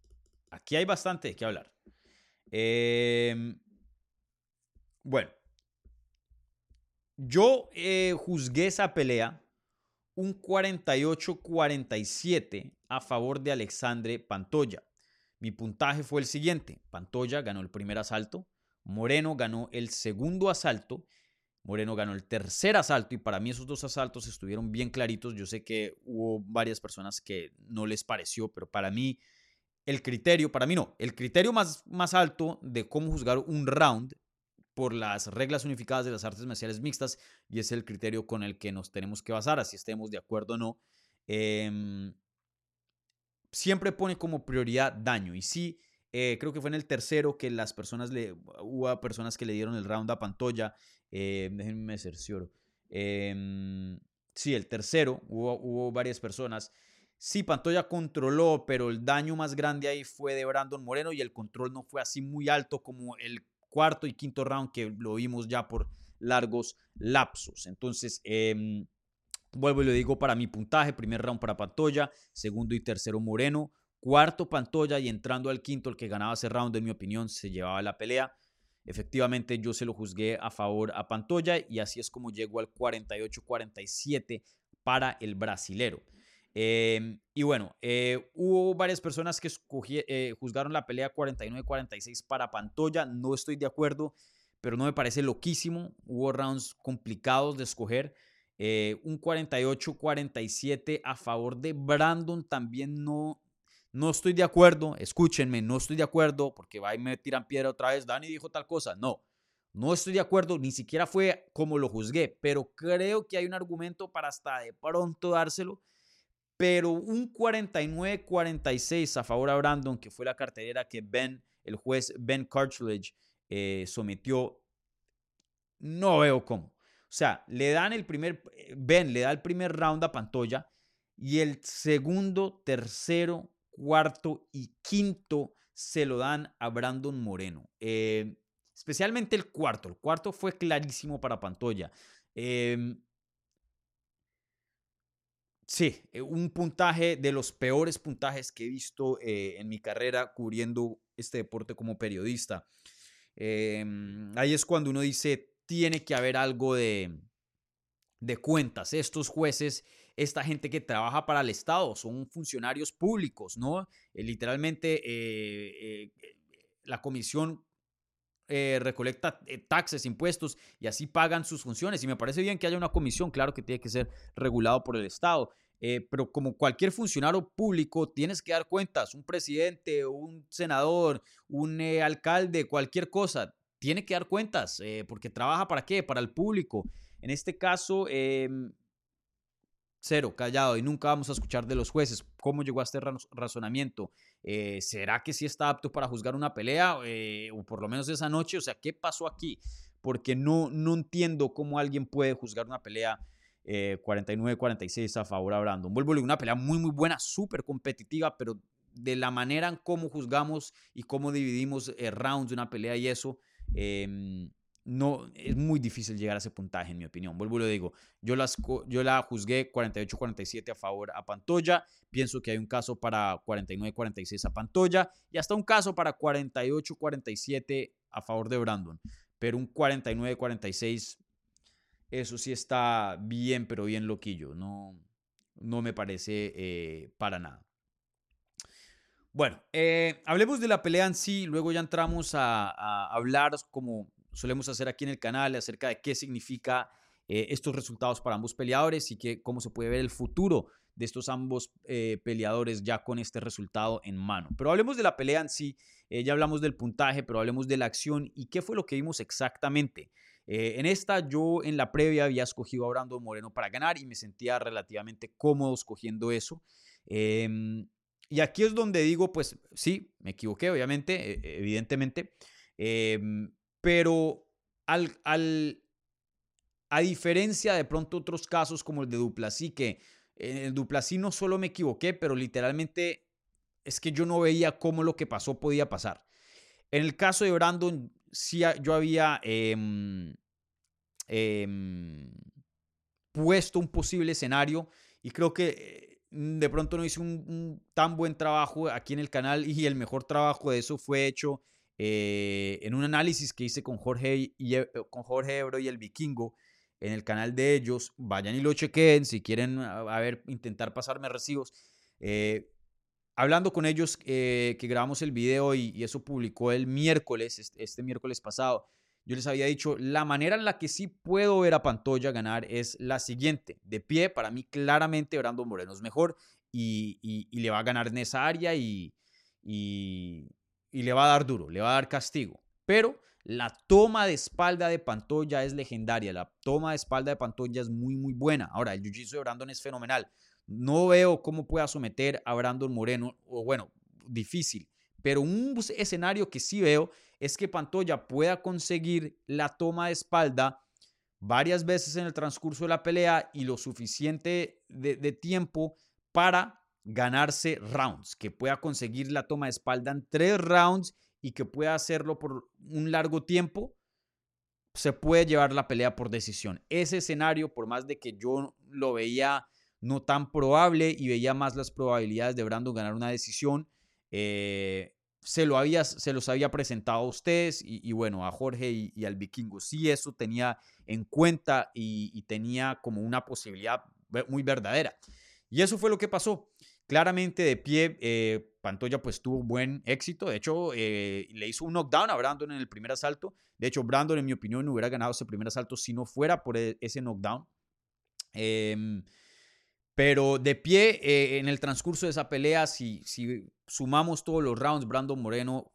aquí hay bastante de qué hablar. Em, bueno, yo eh, juzgué esa pelea un 48-47 a favor de Alexandre Pantoya. Mi puntaje fue el siguiente. Pantoya ganó el primer asalto, Moreno ganó el segundo asalto, Moreno ganó el tercer asalto y para mí esos dos asaltos estuvieron bien claritos. Yo sé que hubo varias personas que no les pareció, pero para mí el criterio, para mí no, el criterio más, más alto de cómo juzgar un round por las reglas unificadas de las artes marciales mixtas y es el criterio con el que nos tenemos que basar, así estemos de acuerdo o no. Em, siempre pone como prioridad daño y sí, eh, creo que fue en el tercero que las personas le, hubo personas que le dieron el round a Pantoya, eh, déjenme cercioro. Eh, sí, el tercero, hubo, hubo varias personas. Sí, Pantoya controló, pero el daño más grande ahí fue de Brandon Moreno y el control no fue así muy alto como el cuarto y quinto round que lo vimos ya por largos lapsos. Entonces, em, vuelvo y lo digo para mi puntaje, primer round para Pantoya, segundo y tercero Moreno, cuarto Pantoya y entrando al quinto, el que ganaba ese round, en mi opinión, se llevaba la pelea. Efectivamente, yo se lo juzgué a favor a Pantoya y así es como llegó al 48-47 para el brasilero. Em, y bueno, eh, hubo varias personas que eh, juzgaron la pelea 49-46 para Pantoya. No estoy de acuerdo, pero no me parece loquísimo. Hubo rounds complicados de escoger. Eh, un 48-47 a favor de Brandon también no, no estoy de acuerdo. Escúchenme, no estoy de acuerdo porque va y me tiran piedra otra vez. Dani dijo tal cosa. No, no estoy de acuerdo. Ni siquiera fue como lo juzgué, pero creo que hay un argumento para hasta de pronto dárselo pero un 49-46 a favor a Brandon, que fue la cartelera que Ben, el juez Ben Cartledge, eh, sometió, no veo cómo. O sea, le dan el primer, Ben le da el primer round a Pantoya y el segundo, tercero, cuarto y quinto se lo dan a Brandon Moreno. Eh, especialmente el cuarto. El cuarto fue clarísimo para Pantoya. Eh, Sí, eh, un puntaje de los peores puntajes que he visto eh, en mi carrera cubriendo este deporte como periodista. Em, ahí es cuando uno dice, tiene que haber algo de, de cuentas. Estos jueces, esta gente que trabaja para el Estado, son funcionarios públicos, ¿no? Eh, literalmente la comisión recolecta taxes, impuestos y así pagan sus funciones. Y me parece bien que haya una comisión, claro que tiene que ser regulado por el Estado. Eh, pero como cualquier funcionario público, tienes que dar cuentas. Un presidente, un senador, un eh, alcalde, cualquier cosa, tiene que dar cuentas, eh, porque trabaja para qué? Para el público. En este caso, em, cero, callado, y nunca vamos a escuchar de los jueces cómo llegó a este razonamiento. ¿Será que sí está apto para juzgar una pelea? o por lo menos esa noche, o sea, ¿qué pasó aquí? Porque no, no entiendo cómo alguien puede juzgar una pelea 49-46 eh, a favor a Brandon. Vuelvo a una pelea muy, muy buena, súper competitiva, pero de la manera en cómo juzgamos y cómo dividimos eh, rounds de una pelea y eso, em, no, es muy difícil llegar a ese puntaje, en mi opinión. Vuelvo y lo digo. Yo, las, yo la juzgué 48-47 a favor a Pantoya. Pienso que hay un caso para 49-46 a Pantoya y hasta un caso para 48-47 a favor de Brandon. Pero un 49-46, eso sí está bien, pero bien loquillo. No, no me parece eh, para nada. Bueno, eh, hablemos de la pelea en sí, luego ya entramos a, a hablar como solemos hacer aquí en el canal acerca de qué significa eh, estos resultados para ambos peleadores y que, cómo se puede ver el futuro de estos ambos eh, peleadores ya con este resultado en mano. Pero hablemos de la pelea en sí, eh, ya hablamos del puntaje, pero hablemos de la acción y qué fue lo que vimos exactamente. en esta yo en la previa había escogido a Brandon Moreno para ganar y me sentía relativamente cómodo escogiendo eso. Em, y aquí es donde digo, pues sí, me equivoqué, obviamente, e, evidentemente. Pero al, al, a diferencia de pronto otros casos como el de Duplasí, que en el Duplasí no solo me equivoqué, pero literalmente es que yo no veía cómo lo que pasó podía pasar. En el caso de Brandon, sí yo había em, em, puesto un posible escenario y creo que eh, de pronto no hice un, tan buen trabajo aquí en el canal y el mejor trabajo de eso fue hecho eh, en un análisis que hice con Jorge, y, eh, con Jorge Ebro y el Vikingo en el canal de ellos, vayan y lo chequen si quieren a, ver, intentar pasarme recibos. Eh, hablando con ellos que grabamos el video y, eso publicó el miércoles, este, este, miércoles pasado, yo les había dicho, la manera en la que sí puedo ver a Pantoya ganar es la siguiente. De pie, para mí claramente Brandon Moreno es mejor y, y le va a ganar en esa área y, y le va a dar duro, le va a dar castigo. Pero la toma de espalda de Pantoya es legendaria. La toma de espalda de Pantoya es muy, muy buena. Ahora, el jiu-jitsu de Brandon es fenomenal. No veo cómo pueda someter a Brandon Moreno, o bueno, difícil. Pero un escenario que sí veo es que Pantoya pueda conseguir la toma de espalda varias veces en el transcurso de la pelea y lo suficiente de tiempo para ganarse rounds, que pueda conseguir la toma de espalda en tres rounds y que pueda hacerlo por un largo tiempo, se puede llevar la pelea por decisión. Ese escenario, por más de que yo lo veía no tan probable y veía más las probabilidades de Brandon ganar una decisión, eh, se, lo había, se los había presentado a ustedes y, bueno, a Jorge y, al vikingo. Sí, eso tenía en cuenta y, y tenía como una posibilidad muy verdadera. Y eso fue lo que pasó. Claramente de pie, eh, Pantoya pues tuvo buen éxito. De hecho, eh, le hizo un knockdown a Brandon en el primer asalto. De hecho, Brandon, en mi opinión, hubiera ganado ese primer asalto si no fuera por e, ese knockdown. Em, pero de pie, eh, en el transcurso de esa pelea, si, si sumamos todos los rounds, Brandon Moreno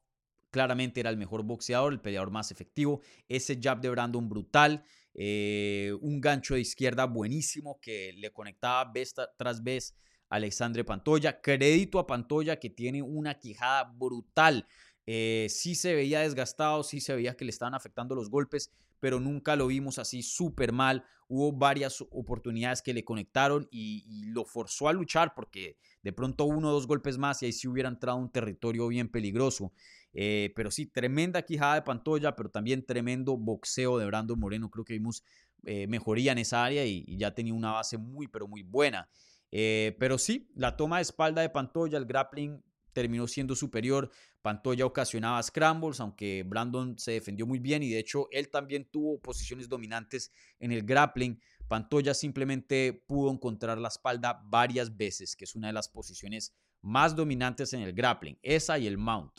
claramente era el mejor boxeador, el peleador más efectivo. Ese jab de Brandon brutal. un gancho de izquierda buenísimo que le conectaba vez tras vez Alexandre Pantoya. Crédito a Pantoya que tiene una quijada brutal. Eh, sí se veía desgastado, sí se veía que le estaban afectando los golpes, pero nunca lo vimos así súper mal. Hubo varias oportunidades que le conectaron y, lo forzó a luchar porque de pronto uno o dos golpes más y ahí sí hubiera entrado un territorio bien peligroso. Eh, pero sí, tremenda quijada de Pantoya, pero también tremendo boxeo de Brando Moreno. Creo que vimos eh, mejoría en esa área y, y ya tenía una base muy, pero muy buena. Eh, pero sí, la toma de espalda de Pantoya, el grappling terminó siendo superior. Pantoya ocasionaba scrambles, aunque Brandon se defendió muy bien y de hecho él también tuvo posiciones dominantes en el grappling. Pantoya simplemente pudo encontrar la espalda varias veces, que es una de las posiciones más dominantes en el grappling, esa y el mount.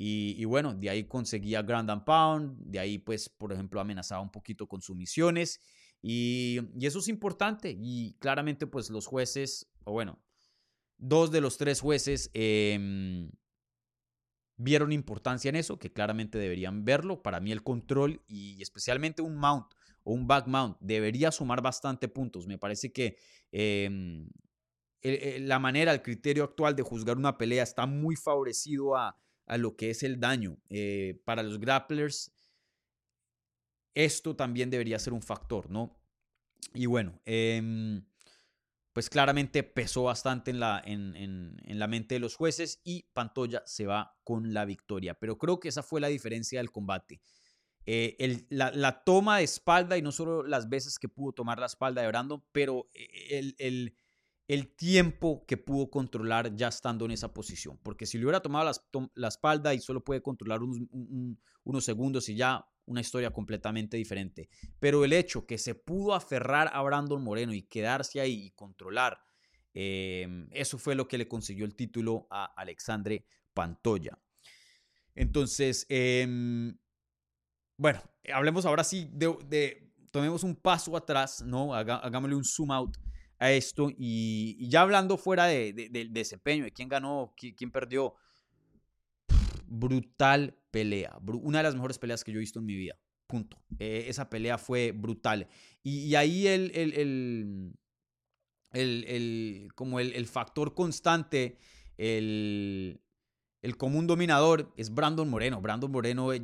Y, y, bueno, de ahí conseguía ground and pound, de ahí pues, por ejemplo, amenazaba un poquito con sumisiones y, eso es importante y claramente pues los jueces, o bueno, dos de los tres jueces em, vieron importancia en eso, que claramente deberían verlo. Para mí el control y especialmente un mount o un back mount debería sumar bastante puntos. Me parece que em, la manera, el criterio actual de juzgar una pelea está muy favorecido a, lo que es el daño. Eh, para los grapplers esto también debería ser un factor, ¿no? Y bueno, em, pues claramente pesó bastante en la, en, la mente de los jueces y Pantoya se va con la victoria. Pero creo que esa fue la diferencia del combate. eh, la, toma de espalda y no solo las veces que pudo tomar la espalda de Brandon, pero el, el, tiempo que pudo controlar ya estando en esa posición. Porque si le hubiera tomado la, espalda y solo puede controlar unos, segundos y ya una historia completamente diferente. Pero el hecho que se pudo aferrar a Brandon Moreno y quedarse ahí y controlar, em, eso fue lo que le consiguió el título a Alexandre Pantoya. Entonces, em, bueno, hablemos ahora sí de, tomemos un paso atrás, ¿no? hagámosle un zoom out a esto y, ya hablando fuera de, desempeño, de quién ganó, quién, perdió, brutal pelea, una de las mejores peleas que yo he visto en mi vida, punto. Eh, esa pelea fue brutal. Y, ahí el, el, el, como el, factor constante, el, común dominador es Brandon Moreno. Brandon Moreno, eh,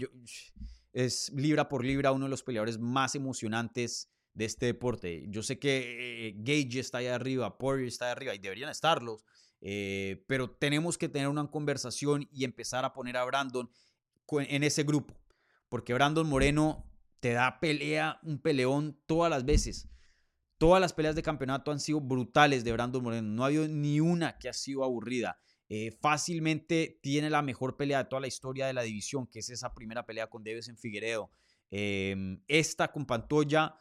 es libra por libra uno de los peleadores más emocionantes de este deporte. Yo sé que eh, Gage está ahí arriba, Poirier está arriba y deberían estarlos, eh, pero tenemos que tener una conversación y empezar a poner a Brandon en ese grupo, porque Brandon Moreno te da pelea, un peleón todas las veces. Todas las peleas de campeonato han sido brutales de Brandon Moreno. No ha habido ni una que ha sido aburrida. Eh, fácilmente tiene la mejor pelea de toda la historia de la división, que es esa primera pelea con Deves en Figueredo. Em, esta con Pantoya,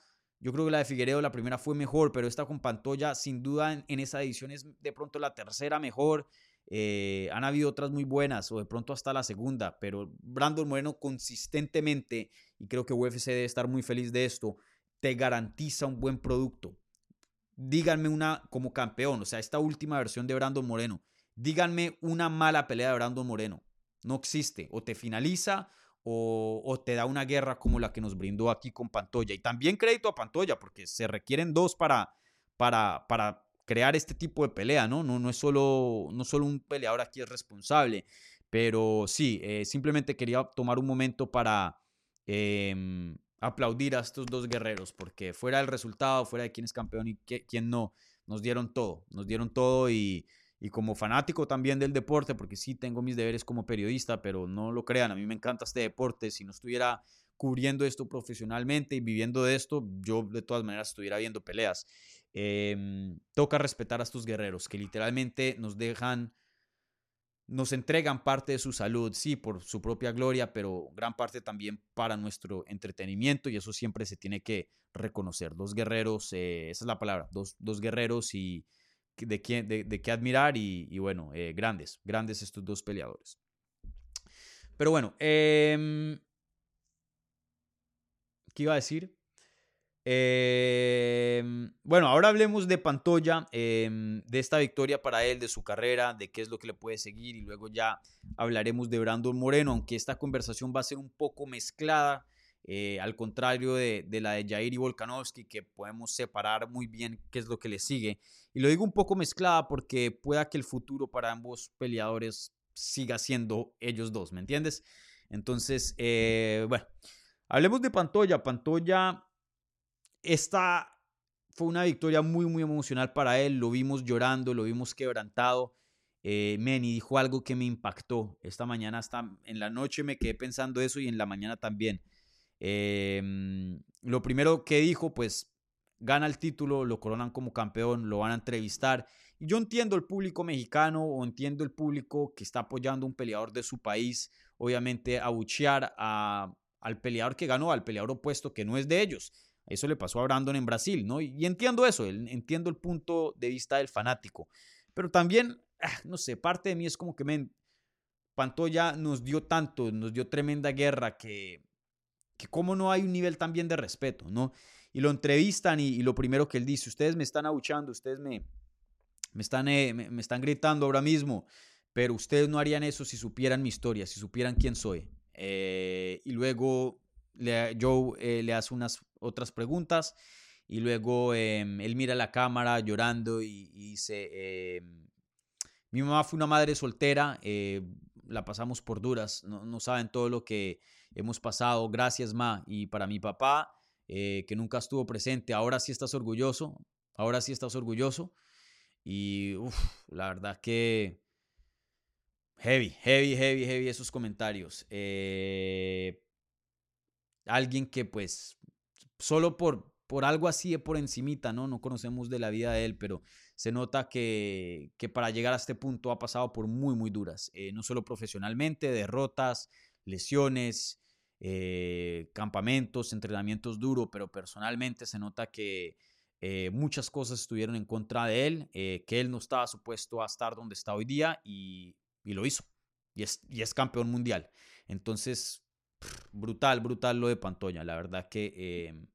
yo creo que la de Figueredo, la primera fue mejor, pero esta con Pantoya, sin duda en, esa división es de pronto la tercera mejor. Eh, han habido otras muy buenas, o de pronto hasta la segunda, pero Brandon Moreno consistentemente, y creo que UFC debe estar muy feliz de esto, te garantiza un buen producto. Díganme una como campeón, o sea, esta última versión de Brandon Moreno Díganme una mala pelea de Brandon Moreno. No existe. O te finaliza o, te da una guerra como la que nos brindó aquí con Pantoya. Y también crédito a Pantoya, porque se requieren dos para, para, para crear este tipo de pelea, ¿no? No, no, es solo, no solo un peleador aquí es responsable. Pero sí, eh, simplemente quería tomar un momento para em, aplaudir a estos dos guerreros, porque fuera del resultado, fuera de quién es campeón y quién no, nos dieron todo, nos dieron todo y y como fanático también del deporte, porque sí tengo mis deberes como periodista, pero no lo crean, a mí me encanta este deporte, si no estuviera cubriendo esto profesionalmente y viviendo de esto, yo de todas maneras estuviera viendo peleas. Em, toca respetar a estos guerreros que literalmente nos dejan, nos entregan parte de su salud, sí, por su propia gloria, pero gran parte también para nuestro entretenimiento y eso siempre se tiene que reconocer. Dos guerreros, eh, esa es la palabra, dos, dos guerreros y de, qué, de, qué admirar y, bueno, eh, grandes, grandes estos dos peleadores. Pero bueno, em, ¿qué iba a decir? Em, bueno, ahora hablemos de Pantoya, em, de esta victoria para él, de su carrera, de qué es lo que le puede seguir y luego ya hablaremos de Brandon Moreno, aunque esta conversación va a ser un poco mezclada eh, al contrario de, la de Jair y Volkanovski, que podemos separar muy bien qué es lo que le sigue. Y lo digo un poco mezclada porque pueda que el futuro para ambos peleadores siga siendo ellos dos, ¿me entiendes? Entonces, eh, bueno, hablemos de Pantoya. Pantoya, esta fue una victoria muy, muy emocional para él. Lo vimos llorando, lo vimos quebrantado. Eh, dijo algo que me impactó. Esta mañana, hasta en la noche me quedé pensando eso y en la mañana también. Em, lo primero que dijo, pues gana el título, lo coronan como campeón, lo van a entrevistar. Y yo entiendo el público mexicano o entiendo el público que está apoyando a un peleador de su país, obviamente abuchear a, al peleador que ganó, al peleador opuesto que no es de ellos. Eso le pasó a Brandon en Brasil, ¿no? Y, entiendo eso, entiendo el punto de vista del fanático. Pero también, ah, no sé, parte de mí es como que me, Pantoya nos dio tanto, nos dio tremenda guerra que que cómo no hay un nivel también de respeto, ¿no? Y lo entrevistan y, lo primero que él dice, ustedes me están abuchando, ustedes me, me, están, eh, me, están gritando ahora mismo, pero ustedes no harían eso si supieran mi historia, si supieran quién soy. Eh, y luego le, Joe eh, le hace unas otras preguntas y luego em, él mira la cámara llorando y, y dice, em, mi mamá fue una madre soltera, la pasamos por duras, no, no saben todo lo que hemos pasado. Gracias, Ma. Y para mi papá, eh, que nunca estuvo presente, ahora sí estás orgulloso. Ahora sí estás orgulloso. Y la verdad que heavy, heavy, heavy, heavy esos comentarios. Eh, alguien que pues solo por, por algo así de por encimita, ¿no? No conocemos de la vida de él, pero se nota que, que para llegar a este punto ha pasado por muy, muy duras, eh, no solo profesionalmente, derrotas, lesiones, eh, campamentos, entrenamientos duros, pero personalmente se nota que eh, muchas cosas estuvieron en contra de él, que él no estaba supuesto a estar donde está hoy día y, y lo hizo. Y es, y es campeón mundial. Entonces, brutal, brutal lo de Pantoya. La verdad que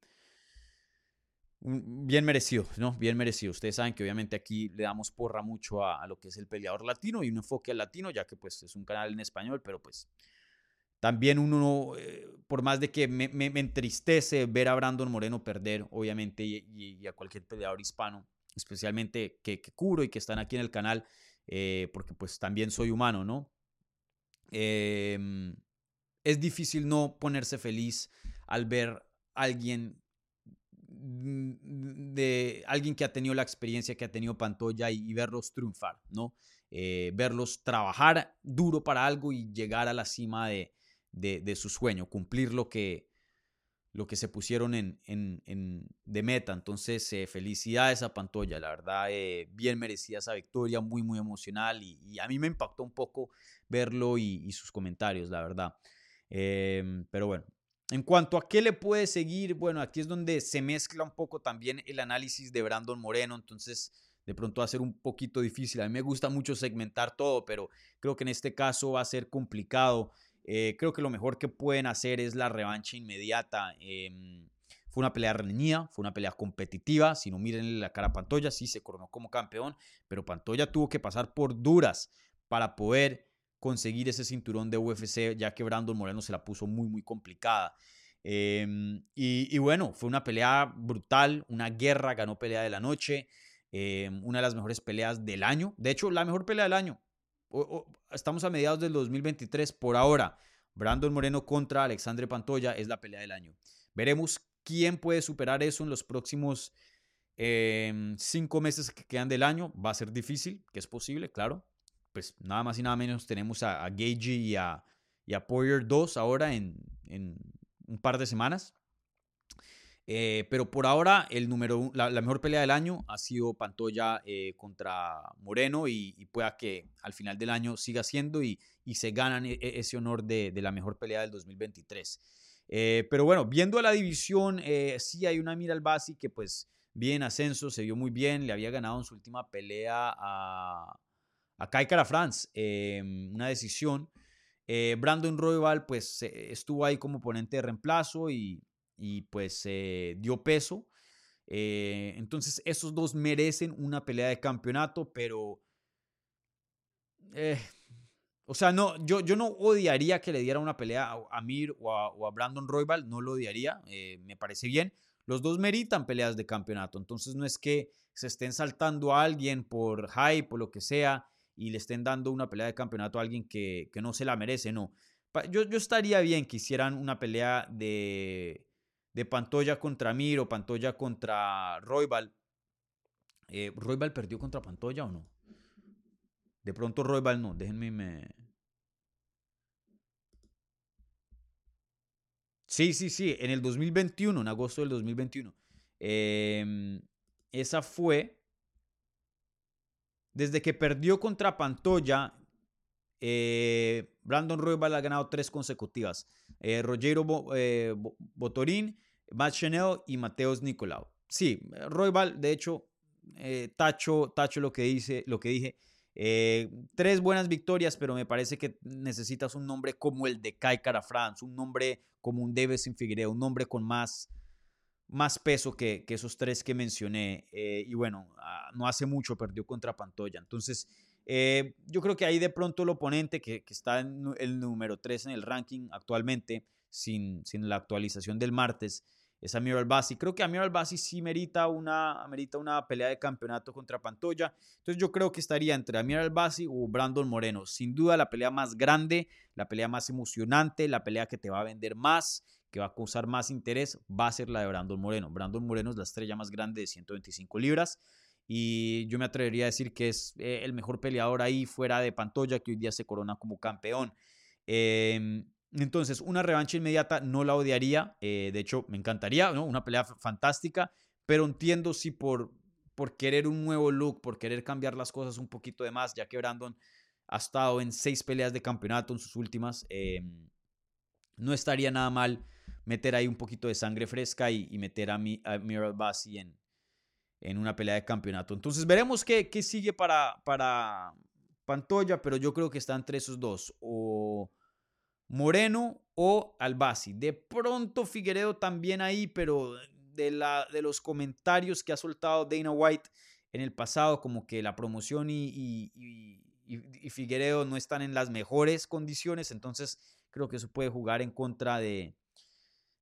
bien merecido, ¿no? Bien merecido. Ustedes saben que obviamente aquí le damos porra mucho a, lo que es el peleador latino y un enfoque al latino, ya que pues es un canal en español, pero pues también uno, eh, por más de que me, entristece ver a Brandon Moreno perder, obviamente, y, a cualquier peleador hispano, especialmente que, que, curo y que están aquí en el canal, eh, porque pues también soy humano, ¿no? Em, es difícil no ponerse feliz al ver a alguien de alguien que ha tenido la experiencia que ha tenido Pantoya y, verlos triunfar, ¿no? Eh, verlos trabajar duro para algo y llegar a la cima de, de, su sueño, cumplir lo que, lo que se pusieron en, en, de meta. Entonces, eh, felicidades a Pantoya, la verdad, eh, bien merecida esa victoria, muy, muy emocional y, a mí me impactó un poco verlo y, y sus comentarios, la verdad. Em, pero bueno, en cuanto a qué le puede seguir, bueno, aquí es donde se mezcla un poco también el análisis de Brandon Moreno, entonces de pronto va a ser un poquito difícil. A mí me gusta mucho segmentar todo, pero creo que en este caso va a ser complicado. Eh, creo que lo mejor que pueden hacer es la revancha inmediata. Em, fue una pelea reñida, fue una pelea competitiva. Si no miren la cara a Pantoya, sí se coronó como campeón, pero Pantoya tuvo que pasar por duras para poder conseguir ese cinturón de UFC, ya que Brandon Moreno se la puso muy, muy complicada. Em, y, bueno, fue una pelea brutal, una guerra, ganó pelea de la noche, em, una de las mejores peleas del año. De hecho, la mejor pelea del año. Estamos a mediados del 2023 por ahora. Brandon Moreno contra Alexandre Pantoya es la pelea del año. Veremos quién puede superar eso en los próximos em, cinco meses que quedan del año. Va a ser difícil, que es posible, claro pues nada más y nada menos tenemos a, a y a, y a Poirier 2 ahora en, en, un par de semanas. Eh, pero por ahora el número la, mejor pelea del año ha sido Pantoya eh, contra Moreno y, pueda que al final del año siga siendo y, se ganan e, e, ese honor de, la mejor pelea del 2023. Eh, pero bueno, viendo la división, sí hay una Mira Basi que pues bien ascenso, se vio muy bien, le había ganado en su última pelea a, a Kai France, una decisión. Brandon Royal pues estuvo ahí como ponente de reemplazo y, pues dio peso. Eh, entonces esos dos merecen una pelea de campeonato, pero... Eh, o sea, no, yo, yo no odiaría que le diera una pelea a Amir o a, Brandon Royal, no lo odiaría, me parece bien. Los dos meritan peleas de campeonato, entonces no es que se estén saltando a alguien por hype o lo que sea y le estén dando una pelea de campeonato a alguien que, no se la merece, no. Yo, yo estaría bien que hicieran una pelea de, de Pantoya contra Mir o Pantoya contra Roybal. Eh, ¿Roybal perdió contra Pantoya o no? De pronto Roybal no, déjenme... Me... Sí, sí, sí, en el 2021, en agosto del 2021. Em, esa fue desde que perdió contra Pantoya, eh, Brandon Royal ha ganado tres consecutivas. Eh, Rogero eh, Botorín, Matt Chanel y Mateos Nicolau. Sí, Royal, de hecho, tacho, tacho lo que, dice, lo que dije. tres buenas victorias, pero me parece que necesitas un nombre como el de Kai Cara France, un nombre como un Davis Figueiredo, un nombre con más, más peso que, esos tres que mencioné. Eh, y bueno, ah, no hace mucho perdió contra Pantoya. Entonces, eh, yo creo que ahí de pronto el oponente que, está en el número 3 en el ranking actualmente, sin, sin la actualización del martes, es Amir Albasi. Creo que Amir Albasi sí merita una, merita una pelea de campeonato contra Pantoya. Entonces yo creo que estaría entre Amir Albasi o Brandon Moreno. Sin duda la pelea más grande, la pelea más emocionante, la pelea que te va a vender más que va a causar más interés va a ser la de Brandon Moreno. Brandon Moreno es la estrella más grande de 125 libras y yo me atrevería a decir que es eh, el mejor peleador ahí fuera de Pantoya que hoy día se corona como campeón. Em, Entonces, una revancha inmediata no la odiaría. eh, de hecho, me encantaría, ¿no? Una pelea fantástica. Pero entiendo si por, por querer un nuevo look, por querer cambiar las cosas un poquito de más, ya que Brandon ha estado en seis peleas de campeonato en sus últimas, eh, no estaría nada mal meter ahí un poquito de sangre fresca y, meter a, mi, a Mira Bassi en, en una pelea de campeonato. Entonces veremos qué, qué sigue para, para Pantoya, pero yo creo que está entre esos dos, o Moreno o Albasi. De pronto Figueredo también ahí, pero de, la, de los comentarios que ha soltado Dana White en el pasado, como que la promoción y, y, y, Figueredo no están en las mejores condiciones, entonces creo que eso puede jugar en contra de,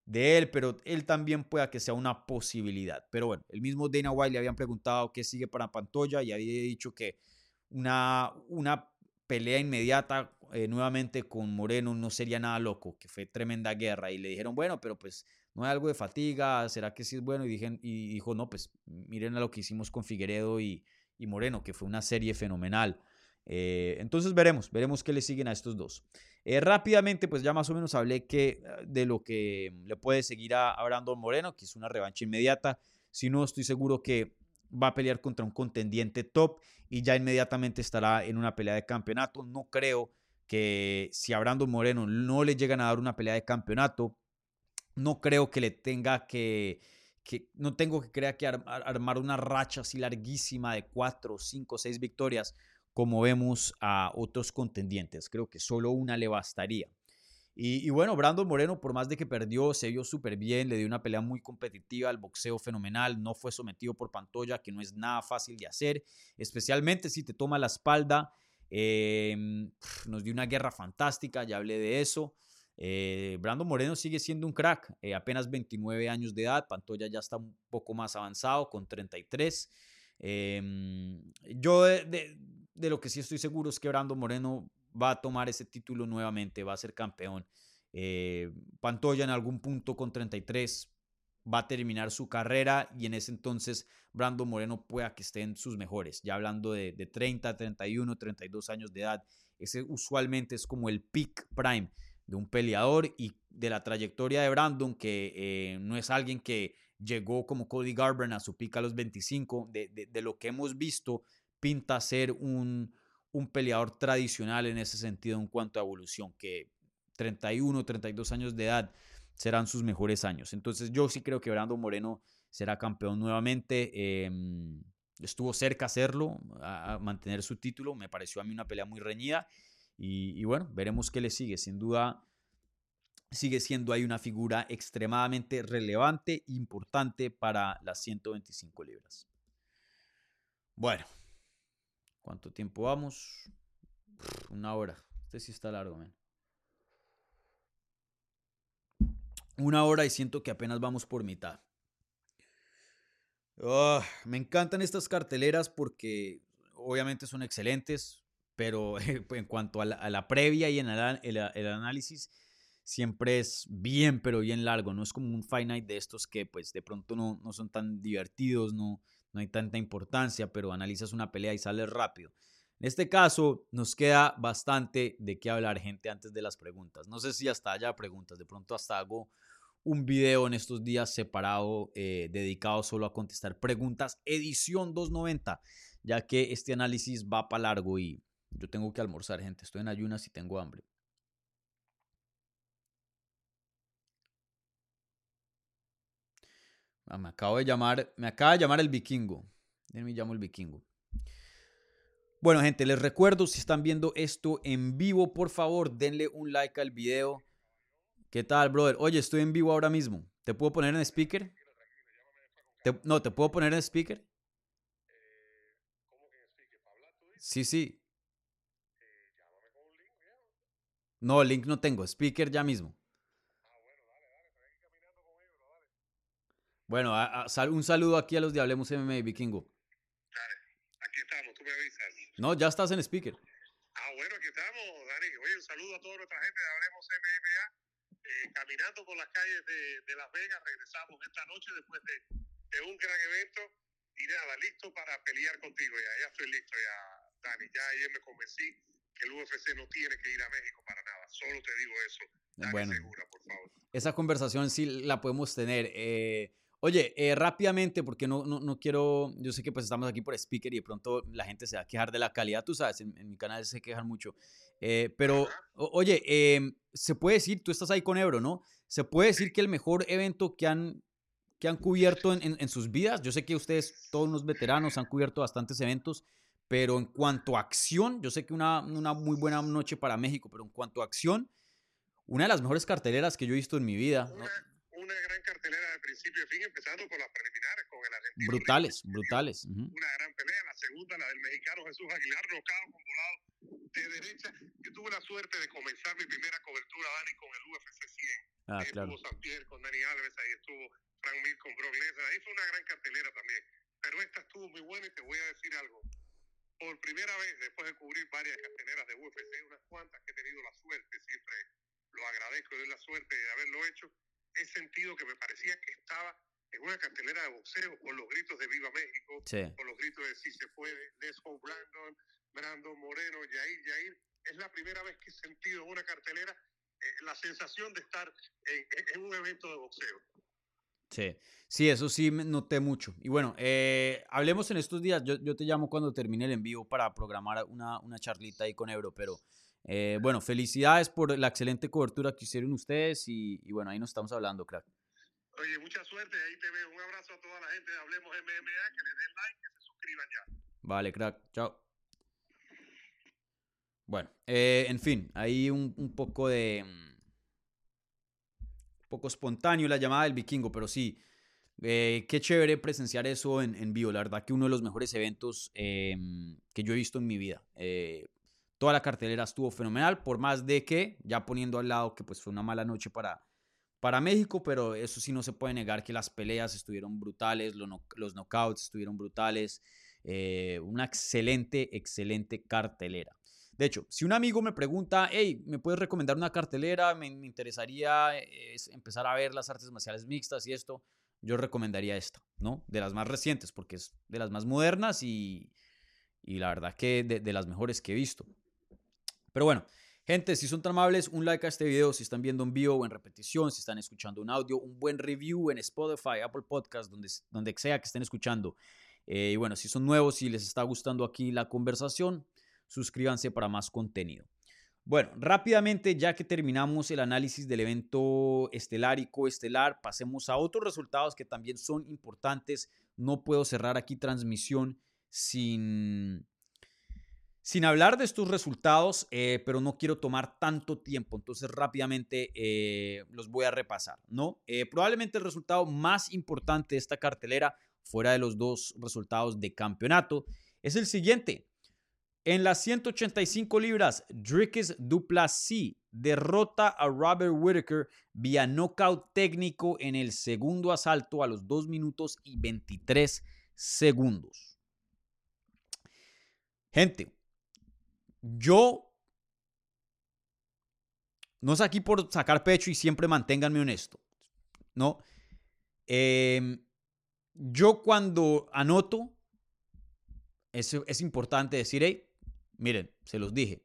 de él, pero él también pueda que sea una posibilidad. Pero bueno, el mismo Dana White le habían preguntado qué sigue para Pantoya y había dicho que una, una pelea inmediata eh, nuevamente con Moreno no sería nada loco, que fue tremenda guerra. Y le dijeron, bueno, pero pues no hay algo de fatiga, ¿será que sí es bueno? Y, dije, y dijo, no, pues miren a lo que hicimos con Figueredo y, y Moreno, que fue una serie fenomenal. Eh, entonces veremos, veremos qué le siguen a estos dos. Eh, rápidamente, pues ya más o menos hablé que, eh, de lo que le puede seguir a, a Brandon Moreno, que es una revancha inmediata. Si no, estoy seguro que va a pelear contra un contendiente top y ya inmediatamente estará en una pelea de campeonato. No creo que si a Brandon Moreno no le llegan a dar una pelea de campeonato, no creo que le tenga que, que no tengo que crear que ar- ar- armar una racha así larguísima de cuatro, cinco, seis victorias como vemos a otros contendientes. Creo que solo una le bastaría. Y, bueno, Brandon Moreno, por más de que perdió, se vio súper bien, le dio una pelea muy competitiva, el boxeo fenomenal, no fue sometido por Pantoya, que no es nada fácil de hacer, especialmente si te toma la espalda. pf, nos dio una guerra fantástica, ya hablé de eso. Eh, Brandon Moreno sigue siendo un crack, eh, apenas 29 años de edad, Pantoya ya está un poco más avanzado, con 33. Eh, yo de, de- de lo que sí estoy seguro es que Brandon Moreno va a tomar ese título nuevamente, va a ser campeón. Eh, Pantoya en algún punto con 33 va a terminar su carrera y en ese entonces Brandon Moreno pueda que esté en sus mejores, ya hablando de, de 30, 31, 32 años de edad. Ese usualmente es como el peak prime de un peleador y de la trayectoria de Brandon, que eh, no es alguien que llegó como Cody Garbrandt a su pica a los 25, de, de- de lo que hemos visto, pinta ser un, un peleador tradicional en ese sentido en cuanto a evolución, que 31, 32 años de edad serán sus mejores años. Entonces yo sí creo que Brandon Moreno será campeón nuevamente. eh, estuvo cerca hacerlo, a, mantener su título. Me pareció a mí una pelea muy reñida. Y, y bueno, veremos qué le sigue. Sin duda, sigue siendo ahí una figura extremadamente relevante, importante para las 125 libras. Bueno, ¿cuánto tiempo vamos? Una hora. Este sí está largo, man. Una hora y siento que apenas vamos por mitad. Ah, me encantan estas carteleras porque obviamente son excelentes, pero en cuanto a la, previa y en el análisis, siempre es bien, pero bien largo. No es como un Fight Night de estos que pues de pronto no, no son tan divertidos, no, no hay tanta importancia, pero analizas una pelea y sales rápido. En este caso, nos queda bastante de qué hablar, gente, antes de las preguntas. No sé si hasta haya preguntas, de pronto hasta hago un video en estos días separado, eh, dedicado solo a contestar preguntas, edición 290, ya que este análisis va para largo y yo tengo que almorzar, gente. Estoy en ayunas y tengo hambre. Ah, me acabo de llamar, me acaba de llamar el vikingo. Déjenme llamo el vikingo. Bueno, gente, les recuerdo, si están viendo esto en vivo, por favor, denle un like al video. ¿Qué tal, brother? Oye, estoy en vivo ahora mismo. ¿Te puedo poner en speaker? No, ¿te puedo poner en speaker? Sí, sí. No, link no tengo. Speaker ya mismo. Bueno, a- a- sal- un saludo aquí a los de Hablemos MMA, Vikingo. Aquí estamos, tú me avisas. No, ya estás en speaker. Ah, bueno, aquí estamos, Dani. Oye, un saludo a toda nuestra gente de Hablemos MMA. Eh, caminando por las calles de, de Las Vegas, regresamos esta noche después de, de un gran evento. Y nada, listo para pelear contigo ya. Ya estoy listo ya, Dani. Ya ayer me convencí que el UFC no tiene que ir a México para nada. Solo te digo eso. Dale Bueno. segura, por favor. esa conversación sí la podemos tener. Eh, oye, eh, rápidamente, porque no, no, no quiero, yo sé que pues estamos aquí por speaker y de pronto la gente se va a quejar de la calidad, tú sabes, en, en mi canal se quejan mucho. Eh, pero, o- oye, em, se puede decir, tú estás ahí con Ebro, ¿no? Se puede decir que el mejor evento que han, que han cubierto en, en- en sus vidas, yo sé que ustedes, todos los veteranos, han cubierto bastantes eventos, pero en cuanto a acción, yo sé que una, una muy buena noche para México, pero en cuanto a acción, una de las mejores carteleras que yo he visto en mi vida. ¿no? Una, gran cartelera de principio a fin, empezando por las preliminares con el argentino. Brutales, brutales. ujú. Una gran pelea. La segunda, la del mexicano Jesús Aguilar, nocao con volado de derecha. Yo tuve la suerte de comenzar mi primera cobertura, Dani, con el UFC 100. Ah, ahí claro. estuvo Pierre con Dani Alves, ahí estuvo Frank Mir con Brock Lesnar. Ahí fue una gran cartelera también. Pero esta estuvo muy buena y te voy a decir algo. Por primera vez, después de cubrir varias carteleras de UFC, unas cuantas que he tenido la suerte, siempre lo agradezco y doy la suerte de haberlo hecho, he sentido que me parecía que estaba en una cartelera de boxeo con los gritos de Viva México, Sí, con los gritos de Si se puede, Let's go Brandon, Brandon Moreno, Yair, Yair. Es la primera vez que he sentido en una cartelera eh, la sensación de estar en, en- un evento de boxeo. sí. Sí, eso sí me noté mucho. Y bueno, eh, hablemos en estos días. Yo, yo te llamo cuando termine el envío para programar una, una charlita ahí con Ebro. Pero eh, bueno, felicidades por la excelente cobertura que hicieron ustedes. Y, y bueno, ahí nos estamos hablando, crack. Oye, mucha suerte, ahí te veo. Un abrazo a toda la gente de Hablemos MMA, que le den like, que se suscriban ya. Vale, crack. Chao. Bueno, eh, en fin, ahí un, un poco de... mm, Un poco espontáneo la llamada del vikingo, pero sí, eh, qué chévere presenciar eso en, en vivo. La verdad que uno de los mejores eventos em, que yo he visto en mi vida. Eh, toda la cartelera estuvo fenomenal, por más de que, ya poniendo al lado que pues fue una mala noche para, para México, pero eso sí no se puede negar que las peleas estuvieron brutales, los, los knockouts estuvieron brutales. eh, una excelente, excelente cartelera. De hecho, si un amigo me pregunta, hey, ¿me puedes recomendar una cartelera? Me, interesaría eh, empezar a ver las artes marciales mixtas y esto. Yo recomendaría esta, ¿no? De las más recientes, porque es de las más modernas y, y la verdad que de, de las mejores que he visto. Pero bueno, gente, si son tan amables, un like a este video si están viendo en vivo o en repetición, si están escuchando un audio, un buen review en Spotify, Apple Podcast, donde, donde sea que estén escuchando. Eh, y bueno, si son nuevos y les está gustando aquí la conversación, suscríbanse para más contenido. Bueno, rápidamente, ya que terminamos el análisis del evento estelar y coestelar, pasemos a otros resultados que también son importantes. No puedo cerrar aquí transmisión sin, sin hablar de estos resultados, eh, pero no quiero tomar tanto tiempo, entonces rápidamente eh, los voy a repasar, ¿no? Eh, probablemente el resultado más importante de esta cartelera, fuera de los dos resultados de campeonato, es el siguiente. En las 185 libras, Dricus Duplessis derrota a Robert Whittaker vía knockout técnico en el segundo asalto a los 2 minutos y 23 segundos. Gente, yo no es aquí por sacar pecho y siempre manténganme honesto, ¿no? Em, yo cuando anoto, es, es importante decir, hey, miren, se los dije,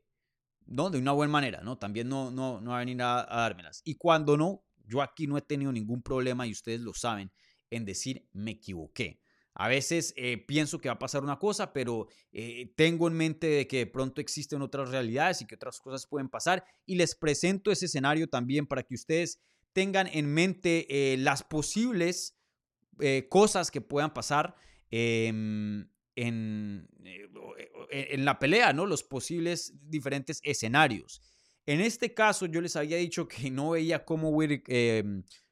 ¿no? De una buena manera, ¿no? También no, no, no va a venir a, a dármelas. Y cuando no, yo aquí no he tenido ningún problema y ustedes lo saben en decir, me equivoqué. A veces eh, pienso que va a pasar una cosa, pero eh, tengo en mente de que de pronto existen otras realidades y que otras cosas pueden pasar. Y les presento ese escenario también para que ustedes tengan en mente eh, las posibles cosas que puedan pasar em, en, eh, en la pelea, ¿no? Los posibles diferentes escenarios. En este caso, yo les había dicho que no veía cómo Whittaker, eh,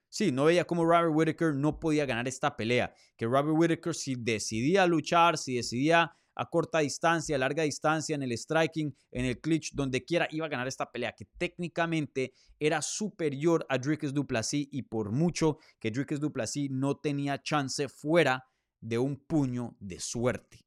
sí, no veía cómo Robert Whittaker no podía ganar esta pelea. Que Robert Whittaker, si decidía luchar, si decidía a corta distancia, a larga distancia, en el striking, en el clinch, donde quiera, iba a ganar esta pelea, que técnicamente era superior a Dricus Duplessis y por mucho que Dricus Duplessis no tenía chance fuera de un puño de suerte.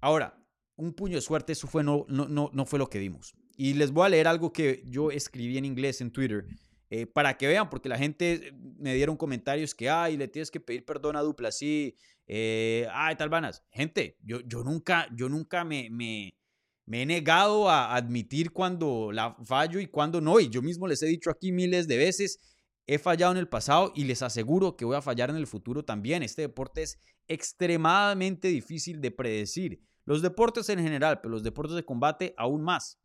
Ahora, un puño de suerte, eso no, fue lo que dimos. Y les voy a leer algo que yo escribí en inglés en Twitter eh, para que vean, porque la gente me dieron comentarios que, ay, le tienes que pedir perdón a Duplessis, eh, ay, tal vanas. Gente, yo, yo nunca, yo nunca me, me, me he negado a admitir cuando la fallo y cuando no. Y yo mismo les he dicho aquí miles de veces, he fallado en el pasado y les aseguro que voy a fallar en el futuro también. Este deporte es extremadamente difícil de predecir. Los deportes en general, pero los deportes de combate aún más.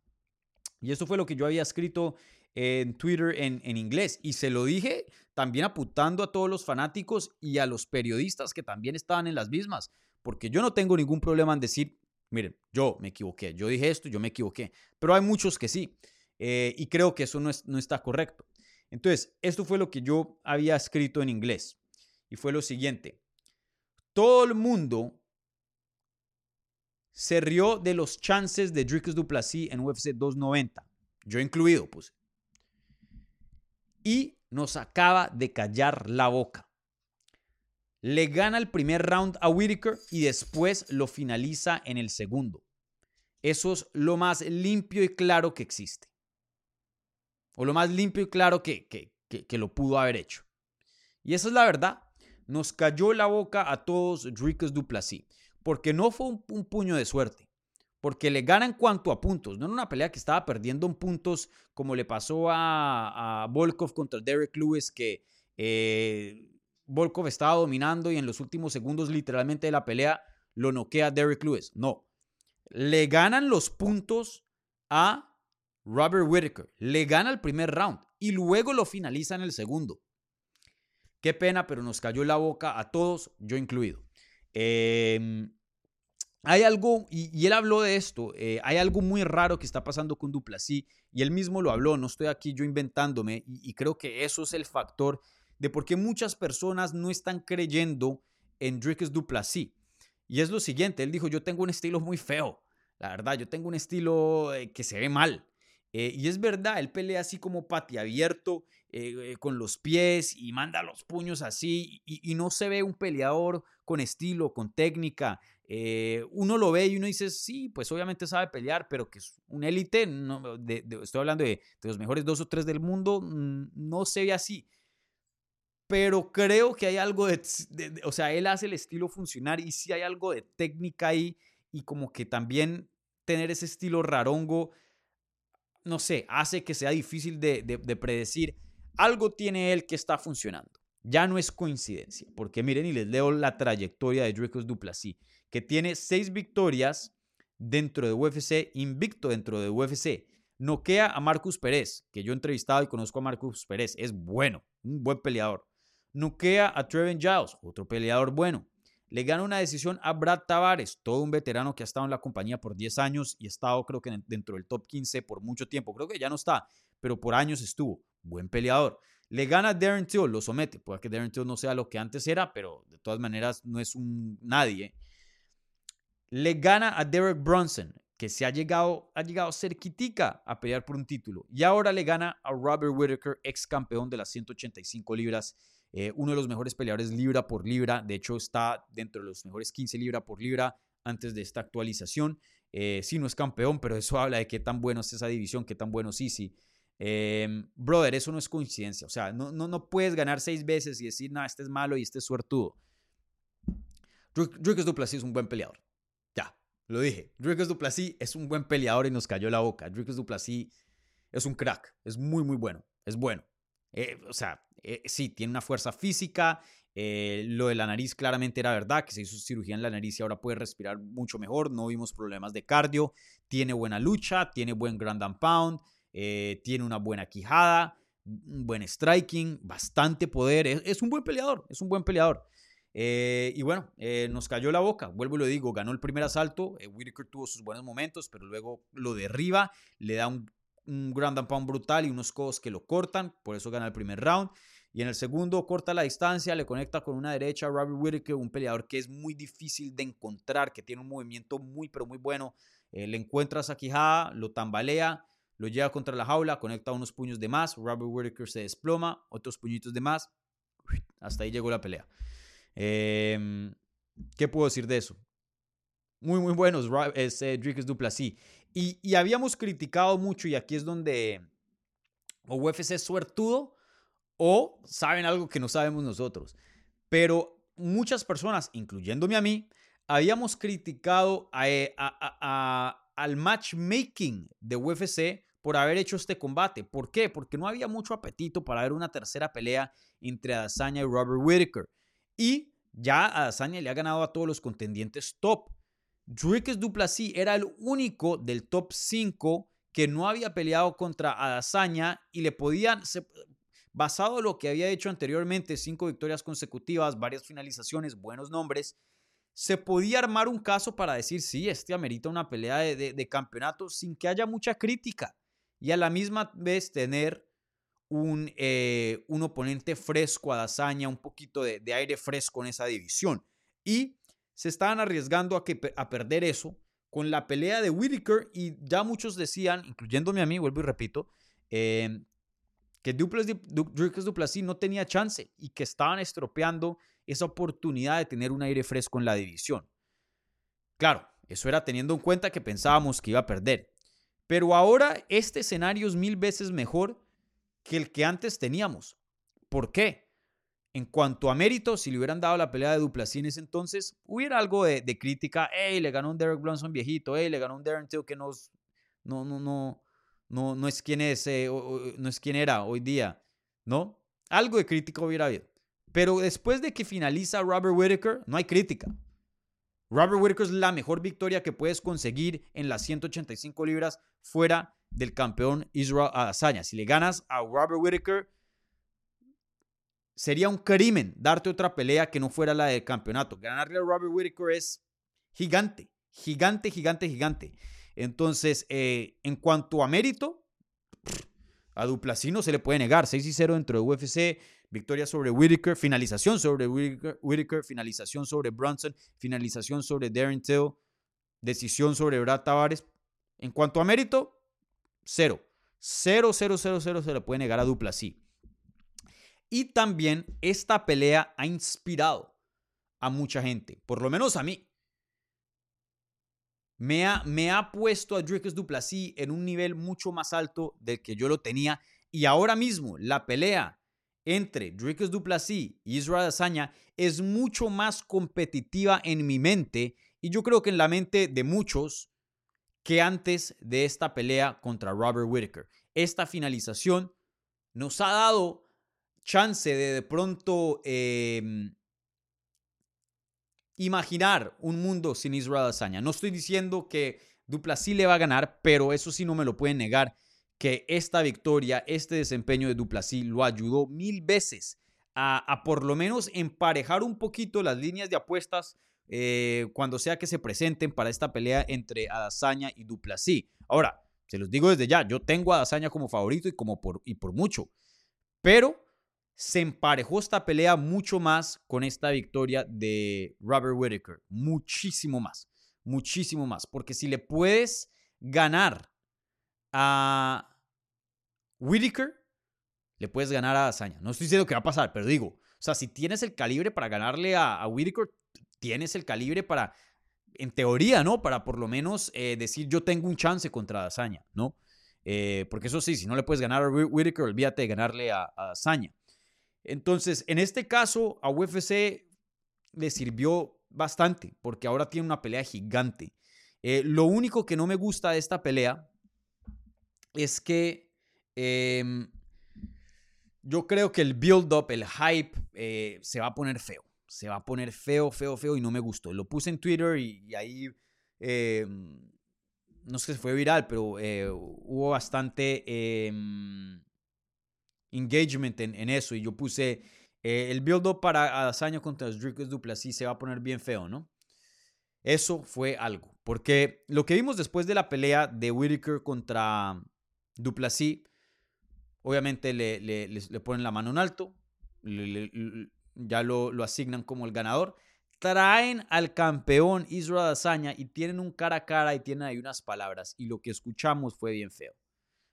Y eso fue lo que yo había escrito en Twitter en, en, inglés. Y se lo dije también apuntando a todos los fanáticos y a los periodistas que también estaban en las mismas. Porque yo no tengo ningún problema en decir, miren, yo me equivoqué, yo dije esto, yo me equivoqué. Pero hay muchos que sí. Eh, y creo que eso no, es, no está correcto. Entonces, esto fue lo que yo había escrito en inglés. Y fue lo siguiente. Todo el mundo se rió de los chances de Dricus Duplessis en UFC 290. Yo incluido, puse. Y nos acaba de callar la boca. Le gana el primer round a Whitaker y después lo finaliza en el segundo. Eso es lo más limpio y claro que existe. O lo más limpio y claro que, que, lo pudo haber hecho. Y esa es la verdad. Nos cayó la boca a todos Dricus Duplessis. Porque no fue un, puño de suerte. Porque le gana en cuanto a puntos. No en una pelea que estaba perdiendo en puntos como le pasó a, a Volkov contra Derek Lewis que... Eh, Volkov estaba dominando y en los últimos segundos literalmente de la pelea lo noquea Derek Lewis. No. Le ganan los puntos a Robert Whitaker. Le gana el primer round y luego lo finaliza en el segundo. Qué pena, pero nos cayó la boca a todos, yo incluido. Em, hay algo, y, él habló de esto, eh, hay algo muy raro que está pasando con Duplasí, y él mismo lo habló, no estoy aquí yo inventándome, y, creo que eso es el factor de por qué muchas personas no están creyendo en Dricus Duplessis. Y es lo siguiente, él dijo, yo tengo un estilo muy feo, la verdad, yo tengo un estilo eh, que se ve mal. Eh, y es verdad, él pelea así como pati abierto, eh, con los pies y manda los puños así, y, no se ve un peleador con estilo, con técnica. Uno lo ve y uno dice, sí, pues obviamente sabe pelear, pero que es un élite, no, estoy hablando de, los mejores dos o tres del mundo, no se ve así pero creo que hay algo de, o sea, él hace el estilo funcionar y sí hay algo de técnica ahí y como que también tener ese estilo rarongo, no sé, hace que sea difícil de, de predecir. Algo tiene él que está funcionando. Ya no es coincidencia, porque miren y les leo la trayectoria de Dricus Duplessis, que tiene seis victorias dentro de UFC, invicto dentro de UFC. Noquea a Marcus Pérez, que yo he entrevistado y conozco a Marcus Pérez, es bueno, un buen peleador. Noquea a Trevin Giles, otro peleador bueno. Le gana una decisión a Brad Tavares, todo un veterano que ha estado en la compañía por 10 años y ha estado creo que dentro del top 15 por mucho tiempo. Creo que ya no está, pero por años estuvo. Buen peleador. Le gana a Darren Till, lo somete. Puede que Darren Till no sea lo que antes era, pero de todas maneras no es un nadie. Le gana a Derek Brunson, que se ha llegado, ha llegado cerquitica a pelear por un título. Y ahora le gana a Robert Whitaker, ex campeón de las 185 libras eh, uno de los mejores peleadores libra por libra, de hecho está dentro de los mejores 15 libra por libra antes de esta actualización. Eh, sí, no es campeón, pero eso habla de qué tan bueno es esa división, qué tan bueno sí, sí. Em, brother, eso no es coincidencia. O sea, no, no, no puedes ganar seis veces y decir, no, este es malo y este es suertudo. Dricus Duplessis es un buen peleador. Lo dije. Dricus Duplessis es un buen peleador y nos cayó la boca. Dricus Duplessis es un crack. Es muy, muy bueno. Es bueno. Eh, o sea, eh, sí, tiene una fuerza física. Eh, lo de la nariz claramente era verdad, que se hizo cirugía en la nariz y ahora puede respirar mucho mejor. No vimos problemas de cardio. Tiene buena lucha, tiene buen ground and pound, tiene una buena quijada, un buen striking, bastante poder. Es, un buen peleador, es un buen peleador. Y bueno, nos cayó la boca. Vuelvo y lo digo, ganó el primer asalto. Whitaker tuvo sus buenos momentos, pero luego lo derriba, le da un un ground and pound brutal y unos codos que lo cortan, por eso gana el primer round. Y en el segundo corta la distancia, le conecta con una derecha a Robert Whittaker, un peleador que es muy difícil de encontrar, que tiene un movimiento muy, pero muy bueno. Eh, le encuentra esa quijada, lo tambalea, lo lleva contra la jaula, conecta unos puños de más. Robert Whittaker se desploma, otros puñitos de más. Hasta ahí llegó la pelea. Em, ¿Qué puedo decir de eso? Muy, muy buenos. Es eh, Duplessis. Y, habíamos criticado mucho, y aquí es donde o UFC es suertudo o saben algo que no sabemos nosotros. Pero muchas personas, incluyéndome a mí, habíamos criticado eh, al matchmaking de UFC por haber hecho este combate. ¿Por qué? Porque no había mucho apetito para ver una tercera pelea entre Adesanya y Robert Whittaker. Y ya Adesanya le ha ganado a todos los contendientes top. Dricus Duplessis era el único del top 5 que no había peleado contra Adesanya y le podían, basado en lo que había hecho anteriormente, cinco victorias consecutivas, varias finalizaciones, buenos nombres, se podía armar un caso para decir, sí, este amerita una pelea de, campeonato sin que haya mucha crítica y a la misma vez tener un, eh, un oponente fresco a Dazaña, un poquito de, aire fresco en esa división. Y se estaban arriesgando a, que, a perder eso con la pelea de Whitaker y ya muchos decían, incluyéndome a mí, vuelvo y repito, em, que Dricus Duplessis no tenía chance y que estaban estropeando esa oportunidad de tener un aire fresco en la división. Claro, eso era teniendo en cuenta que pensábamos que iba a perder. Pero ahora este escenario es mil veces mejor que el que antes teníamos. ¿Por qué? En cuanto a mérito, si le hubieran dado la pelea de Duplessis entonces, hubiera algo de, crítica. ¡Ey, le ganó un Derek Bronson viejito! ¡Ey, le ganó un Darren Till que no, no, no, no, no, no es quien es, eh, no es quien era hoy día, ¿no? Algo de crítica hubiera habido. Pero después de que finaliza Robert Whitaker, no hay crítica. Robert Whitaker es la mejor victoria que puedes conseguir en las 185 libras fuera del campeón Israel Adesanya. Si le ganas a Robert Whitaker, sería un crimen darte otra pelea que no fuera la del campeonato. Ganarle a Robert Whitaker es gigante, gigante, gigante, gigante. Entonces, eh, en cuanto a mérito, a Duplessis no se le puede negar. 6 y 0 dentro de UFC victoria sobre Whitaker, finalización sobre Whitaker, finalización sobre Brunson, finalización sobre Darren Till, decisión sobre Brad Tavares. En cuanto a mérito, cero. Cero, cero, cero, cero se le puede negar a Dupla. Y también esta pelea ha inspirado a mucha gente, por lo menos a mí. Me ha, me ha puesto a Dricus Duplessis en un nivel mucho más alto del que yo lo tenía. Y ahora mismo la pelea entre Dricus Duplessis y Israel Adesanya es mucho más competitiva en mi mente y yo creo que en la mente de muchos que antes de esta pelea contra Robert Whitaker. Esta finalización nos ha dado chance de de pronto em, imaginar un mundo sin Israel Adesanya. No estoy diciendo que Duplessis le va a ganar, pero eso sí no me lo pueden negar que esta victoria, este desempeño de Duplasí lo ayudó mil veces a, por lo menos emparejar un poquito las líneas de apuestas eh, cuando sea que se presenten para esta pelea entre Adazaña y Duplasí. Ahora, se los digo desde ya, yo tengo a Adazaña como favorito y, como por, y por mucho, pero se emparejó esta pelea mucho más con esta victoria de Robert Whittaker, muchísimo más, muchísimo más, porque si le puedes ganar a Whitaker, le puedes ganar a Azaña. No estoy diciendo que va a pasar, pero digo, o sea, si tienes el calibre para ganarle a, a Whitaker, tienes el calibre para, en teoría, ¿no? Para por lo menos eh, decir yo tengo un chance contra Azaña, ¿no? Eh, porque eso sí, si no le puedes ganar a Whitaker, olvídate de ganarle a, a. Entonces, en este caso, a UFC le sirvió bastante, porque ahora tiene una pelea gigante. Eh, lo único que no me gusta de esta pelea es que em, yo creo que el build-up, el hype, se va a poner feo. Se va a poner feo, feo, feo y no me gustó. Lo puse en Twitter y, ahí, em, no sé si fue viral, pero eh, hubo bastante em, engagement en, eso y yo puse eh, el build-up para Adesanya contra Dricus Duplessis se va a poner bien feo, ¿no? Eso fue algo. Porque lo que vimos después de la pelea de Whitaker contra Duplessis, obviamente le, le, ponen la mano en alto, ya lo, lo, asignan como el ganador. Traen al campeón Israel Adesanya y tienen un cara a cara y tienen ahí unas palabras. Y lo que escuchamos fue bien feo.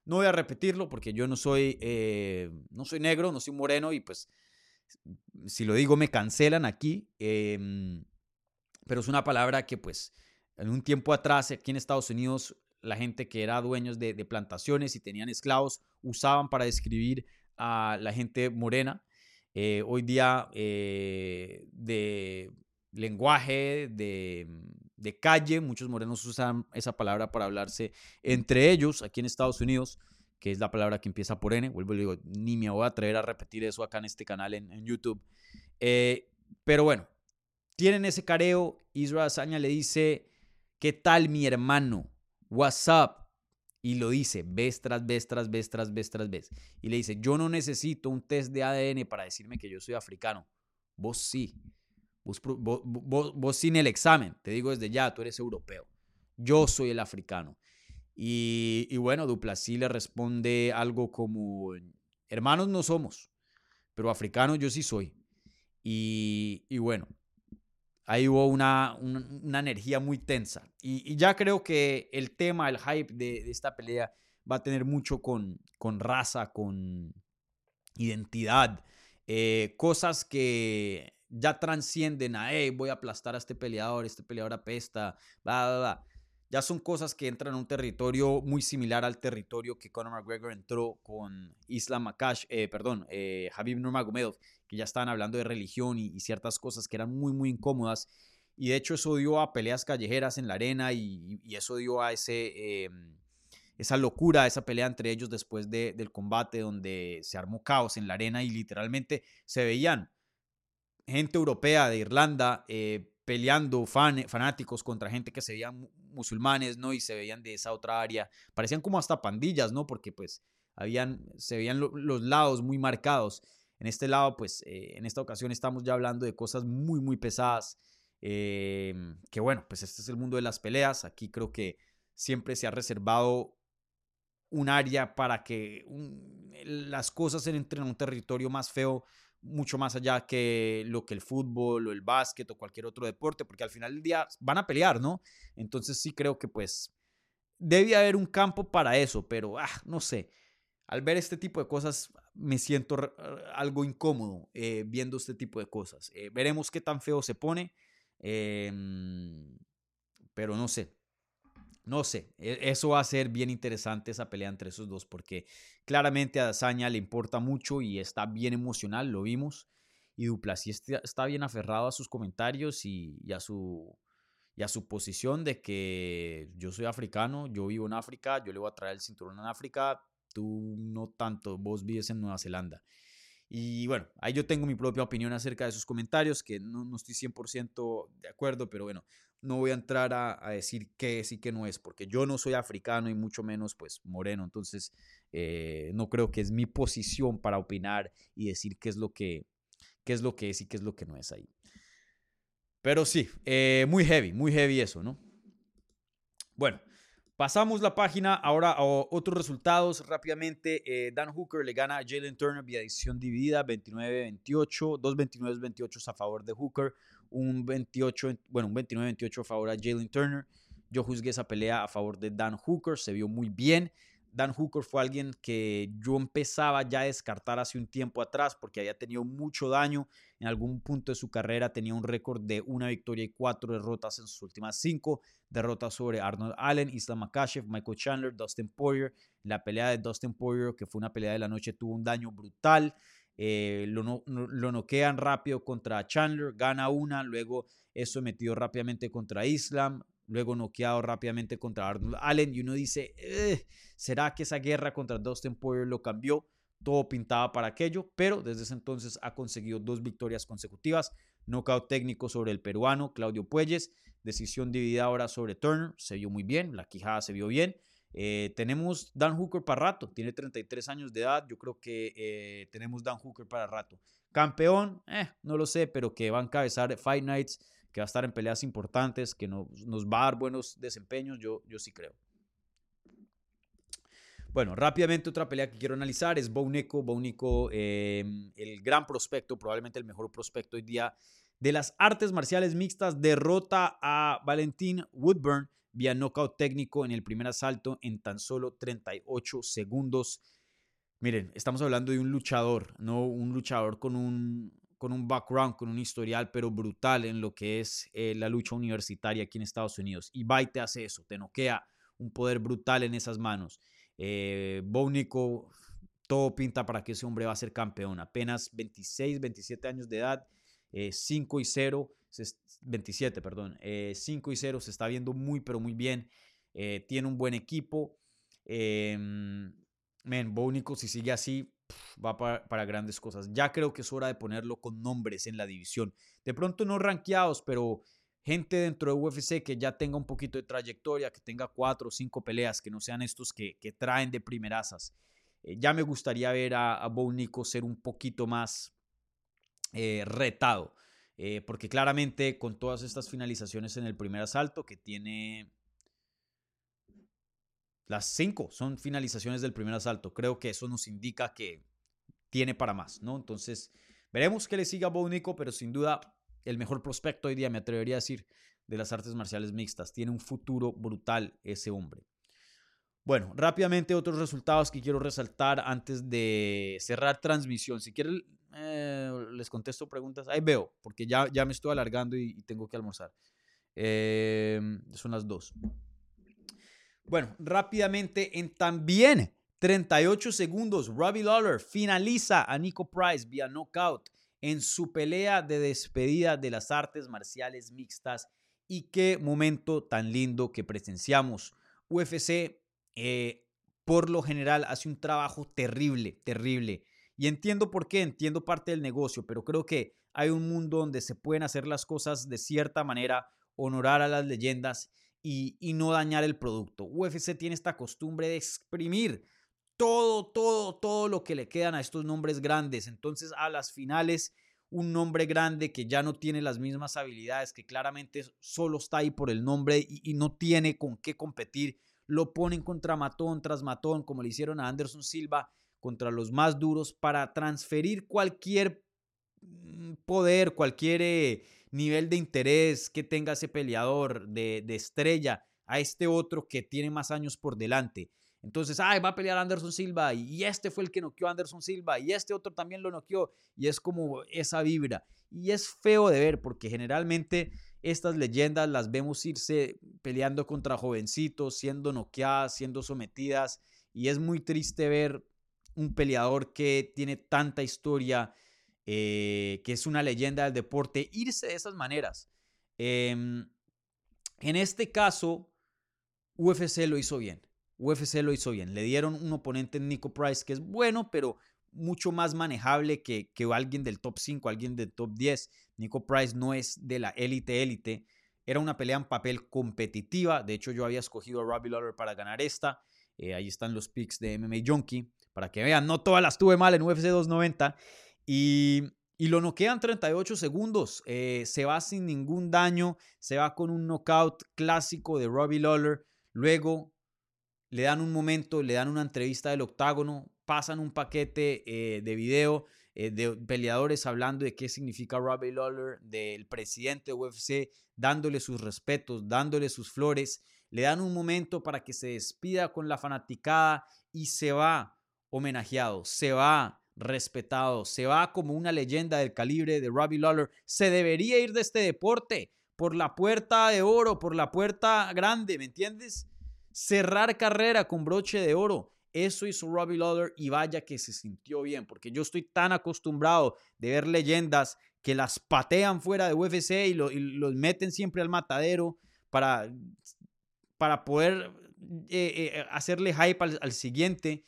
No voy a repetirlo porque yo no soy, eh, no soy negro, no soy moreno y pues si lo digo me cancelan aquí. Em, pero es una palabra que pues en un tiempo atrás aquí en Estados Unidos la gente que era dueños de, plantaciones y tenían esclavos usaban para describir a la gente morena. Eh, hoy día, eh, de lenguaje de, de, calle. Muchos morenos usan esa palabra para hablarse entre ellos aquí en Estados Unidos, que es la palabra que empieza por N. Vuelvo y digo, ni me voy a atrever a repetir eso acá en este canal en, en YouTube. Eh, pero bueno, tienen ese careo. Israel Azaña le dice, ¿qué tal mi hermano? What's up? Y lo dice vez tras vez, tras vez, tras vez, tras vez. Y le dice, yo no necesito un test de ADN para decirme que yo soy africano. Vos sí. Vos, vos, sin el examen. Te digo desde ya, tú eres europeo. Yo soy el africano. Y, y bueno, Duplessis le responde algo como, hermanos no somos, pero africanos yo sí soy. Y, y bueno, ahí hubo una, una, energía muy tensa. Y, ya creo que el tema, el hype de, esta pelea va a tener mucho con, con raza, con identidad, eh, cosas que ya transcienden a, hey, voy a aplastar a este peleador, este peleador apesta, bla, bla, bla. Ya son cosas que entran a un territorio muy similar al territorio que Conor McGregor entró con Islam Makash, eh, perdón, eh, Habib Nurmagomedov, que ya estaban hablando de religión y, ciertas cosas que eran muy, muy incómodas. Y de hecho eso dio a peleas callejeras en la arena y, eso dio a ese, em, esa locura, esa pelea entre ellos después del combate donde se armó caos en la arena y literalmente se veían gente europea de Irlanda eh, peleando fanáticos contra gente que se veían musulmanes, ¿no? Y se veían de esa otra área. Parecían como hasta pandillas, ¿no? Porque pues habían, se veían los lados muy marcados. En este lado, pues eh, en esta ocasión estamos ya hablando de cosas muy, muy pesadas. Em, que bueno, pues este es el mundo de las peleas. Aquí creo que siempre se ha reservado un área para que las cosas entren en un territorio más feo mucho más allá que lo que el fútbol o el básquet o cualquier otro deporte, porque al final del día van a pelear, ¿no? Entonces sí creo que pues debe haber un campo para eso, pero ah, no sé. Al ver este tipo de cosas me siento algo incómodo eh, viendo este tipo de cosas. Eh, veremos qué tan feo se pone, em, pero no sé. No sé, e, eso va a ser bien interesante esa pelea entre esos dos porque claramente a Dazaña le importa mucho y está bien emocional, lo vimos. Y Duplessis está bien aferrado a sus comentarios y, a su, y a su posición de que yo soy africano, yo vivo en África, yo le voy a traer el cinturón en África, tú no tanto, vos vives en Nueva Zelanda. Y bueno, ahí yo tengo mi propia opinión acerca de sus comentarios, que no, no estoy 100% de acuerdo, pero bueno, no voy a entrar a, decir qué es y qué no es, porque yo no soy africano y mucho menos pues moreno, entonces eh, no creo que es mi posición para opinar y decir qué es lo que, qué es, lo que es y qué es lo que no es ahí. Pero sí, eh, muy heavy, muy heavy eso, ¿no? Bueno, Pasamos la página ahora a otros resultados rápidamente. Eh, Dan Hooker le gana a Jalen Turner vía decisión dividida 29-28, dos 29-28 a favor de Hooker, un 28, bueno, un 29-28 a favor a Jalen Turner. Yo juzgué esa pelea a favor de Dan Hooker, se vio muy bien. Dan Hooker fue alguien que yo empezaba ya a descartar hace un tiempo atrás porque había tenido mucho daño. En algún punto de su carrera tenía un récord de una victoria y cuatro derrotas en sus últimas cinco. Derrotas sobre Arnold Allen, Islam Makashev, Michael Chandler, Dustin Poirier. La pelea de Dustin Poirier, que fue una pelea de la noche, tuvo un daño brutal. Eh, lo, lo noquean rápido contra Chandler, gana una, luego es sometido rápidamente contra Islam, luego noqueado rápidamente contra Arnold Allen y uno dice, eh, ¿será que esa guerra contra Dustin Poirier lo cambió? Todo pintaba para aquello, pero desde ese entonces ha conseguido dos victorias consecutivas, knockout técnico sobre el peruano Claudio Puelles, decisión dividida ahora sobre Turner, se vio muy bien, la quijada se vio bien. Eh, tenemos Dan Hooker para rato, tiene 33 años de edad, yo creo que eh, tenemos Dan Hooker para rato. Campeón, no lo sé, pero que va a encabezar Fight Nights que va a estar en peleas importantes, que nos, nos va a dar buenos desempeños, yo, yo sí creo. Bueno, rápidamente otra pelea que quiero analizar es Bounico. Bounico, em, el gran prospecto, probablemente el mejor prospecto hoy día de las artes marciales mixtas, derrota a Valentín Woodburn vía knockout técnico en el primer asalto en tan solo 38 segundos. Miren, estamos hablando de un luchador, no un luchador con un, con un background, con un historial, pero brutal en lo que es eh, la lucha universitaria aquí en Estados Unidos. Y te hace eso, te noquea un poder brutal en esas manos. Eh, todo pinta para que ese hombre va a ser campeón. Apenas 26, 27 años de edad, 5 eh, y 0, 27, perdón. 5 y 0 se está viendo muy, pero muy bien. tiene un buen equipo. Eh, men, Bónico, si sigue así, va para, para, grandes cosas. Ya creo que es hora de ponerlo con nombres en la división. De pronto no rankeados, pero gente dentro de UFC que ya tenga un poquito de trayectoria, que tenga cuatro o cinco peleas, que no sean estos que, que traen de primerasas. Eh, ya me gustaría ver a, a Nico ser un poquito más eh, retado, eh, porque claramente con todas estas finalizaciones en el primer asalto, que tiene las cinco son finalizaciones del primer asalto, creo que eso nos indica que tiene para más, ¿no? Entonces, veremos que le siga a Nico, pero sin duda el mejor prospecto hoy día, me atrevería a decir, de las artes marciales mixtas. Tiene un futuro brutal ese hombre. Bueno, rápidamente otros resultados que quiero resaltar antes de cerrar transmisión. Si quieren, eh, les contesto preguntas. Ahí veo, porque ya, ya me estoy alargando y, tengo que almorzar. Eh, son las dos. Bueno, rápidamente en también 38 segundos, Robbie Lawler finaliza a Nico Price vía knockout en su pelea de despedida de las artes marciales mixtas. Y qué momento tan lindo que presenciamos. UFC eh, por lo general hace un trabajo terrible, terrible. Y entiendo por qué, entiendo parte del negocio, pero creo que hay un mundo donde se pueden hacer las cosas de cierta manera, honorar a las leyendas y, no dañar el producto. UFC tiene esta costumbre de exprimir todo, todo, todo lo que le quedan a estos nombres grandes. Entonces a las finales, un nombre grande que ya no tiene las mismas habilidades, que claramente solo está ahí por el nombre y, no tiene con qué competir, lo ponen contra matón tras matón, como le hicieron a Anderson Silva, contra los más duros, para transferir cualquier mm, poder, cualquier eh, nivel de interés que tenga ese peleador de, de estrella a este otro que tiene más años por delante. Entonces, ay, va a pelear Anderson Silva y este fue el que noqueó a Anderson Silva y este otro también lo noqueó y es como esa vibra. Y es feo de ver porque generalmente estas leyendas las vemos irse peleando contra jovencitos, siendo noqueadas, siendo sometidas y es muy triste ver un peleador que tiene tanta historia, eh, que es una leyenda del deporte, irse de esas maneras. Em, en este caso, UFC lo hizo bien. UFC lo hizo bien. Le dieron un oponente en Nico Price que es bueno, pero mucho más manejable que, que alguien del top 5, alguien del top 10. Nico Price no es de la élite élite. Era una pelea en papel competitiva. De hecho, yo había escogido a Robbie Lawler para ganar esta. Eh, ahí están los picks de MMA Junkie. Para que vean, no todas las tuve mal en UFC 290. Y, y lo noquean 38 segundos. Eh, se va sin ningún daño. Se va con un knockout clásico de Robbie Lawler. Luego le dan un momento, le dan una entrevista del octágono, pasan un paquete eh, de video eh, de peleadores hablando de qué significa Robbie Lawler, del presidente de UFC, dándole sus respetos, dándole sus flores, le dan un momento para que se despida con la fanaticada y se va homenajeado, se va respetado, se va como una leyenda del calibre de Robbie Lawler, se debería ir de este deporte por la puerta de oro, por la puerta grande, ¿me entiendes? cerrar carrera con broche de oro. Eso hizo Robbie Lawler y vaya que se sintió bien, porque yo estoy tan acostumbrado de ver leyendas que las patean fuera de UFC y, los meten siempre al matadero para, para poder eh, eh, hacerle hype al, al siguiente.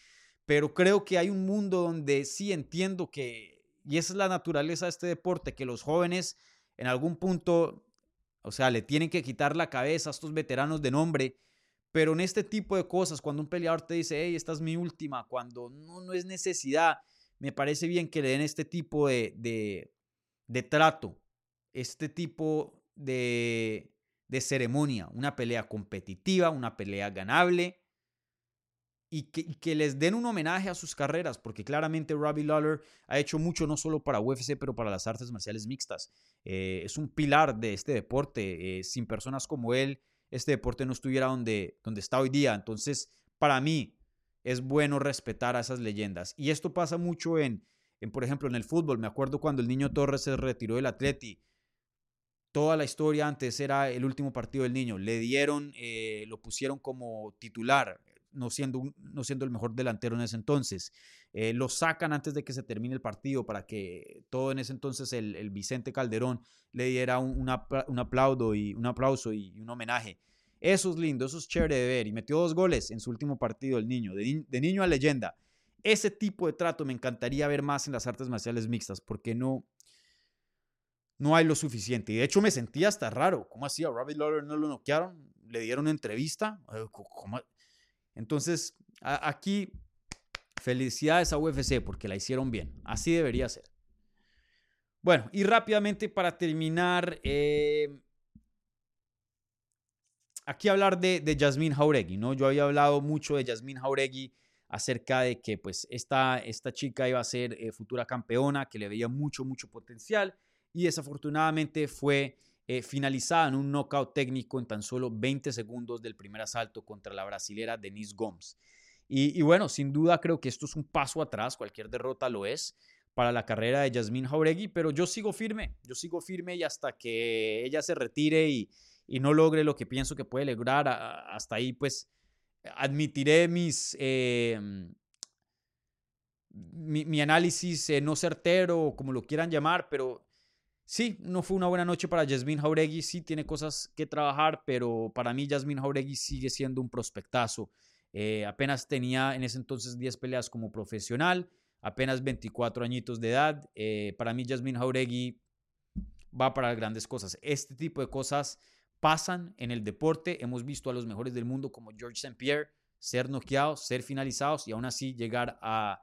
Pero creo que hay un mundo donde sí entiendo que, y esa es la naturaleza de este deporte, que los jóvenes en algún punto, o sea, le tienen que quitar la cabeza a estos veteranos de nombre pero en este tipo de cosas, cuando un peleador te dice, hey, esta es mi última, cuando no, no es necesidad, me parece bien que le den este tipo de, de, de trato, este tipo de, de ceremonia, una pelea competitiva, una pelea ganable. Y que, les den un homenaje a sus carreras, porque claramente Robbie Lawler ha hecho mucho no solo para UFC, pero para las artes marciales mixtas. Eh, es un pilar de este deporte. Eh, sin personas como él, este deporte no estuviera donde, donde está hoy día. Entonces, para mí, es bueno respetar a esas leyendas. Y esto pasa mucho en, en, por ejemplo, en el fútbol. Me acuerdo cuando el niño Torres se retiró del Atleti. Toda la historia antes era el último partido del niño. Le dieron, eh, lo pusieron como titular. No siendo, no siendo el mejor delantero en ese entonces. Eh, lo sacan antes de que se termine el partido para que todo en ese entonces el, Vicente Calderón le diera un, un, y un aplauso y un homenaje. Eso es lindo, eso es chévere de ver. Y metió dos goles en su último partido el niño, de, de niño a leyenda. Ese tipo de trato me encantaría ver más en las artes marciales mixtas, porque no, no hay lo suficiente. Y de hecho me sentía hasta raro. ¿Cómo hacía? Robbie Lawler no lo noquearon, le dieron entrevista. Eh, Entonces, aquí, felicidades a UFC porque la hicieron bien. Así debería ser. Bueno, y rápidamente para terminar, eh, aquí hablar de, de Jasmine Jauregui, ¿no? Yo había hablado mucho de Jasmine Jauregui acerca de que pues esta, esta chica iba a ser eh, futura campeona, que le veía mucho, mucho potencial y desafortunadamente fue eh, finalizada en un knockout técnico en tan solo 20 segundos del primer asalto contra la brasilera Denise Gomes. Y, bueno, sin duda creo que esto es un paso atrás, cualquier derrota lo es para la carrera de Jasmine Jauregui, pero yo sigo firme, yo sigo firme y hasta que ella se retire y, no logre lo que pienso que puede lograr, hasta ahí pues admitiré mis, em, mi, análisis no certero, como lo quieran llamar, pero Sí, no fue una buena noche para Jasmine Jauregui, sí tiene cosas que trabajar, pero para mí Jasmine Jauregui sigue siendo un prospectazo. Eh, apenas tenía en ese entonces 10 peleas como profesional, apenas 24 añitos de edad. Eh, para mí Jasmine Jauregui va para grandes cosas. Este tipo de cosas pasan en el deporte. Hemos visto a los mejores del mundo como George St. Pierre ser noqueados, ser finalizados y aún así llegar a,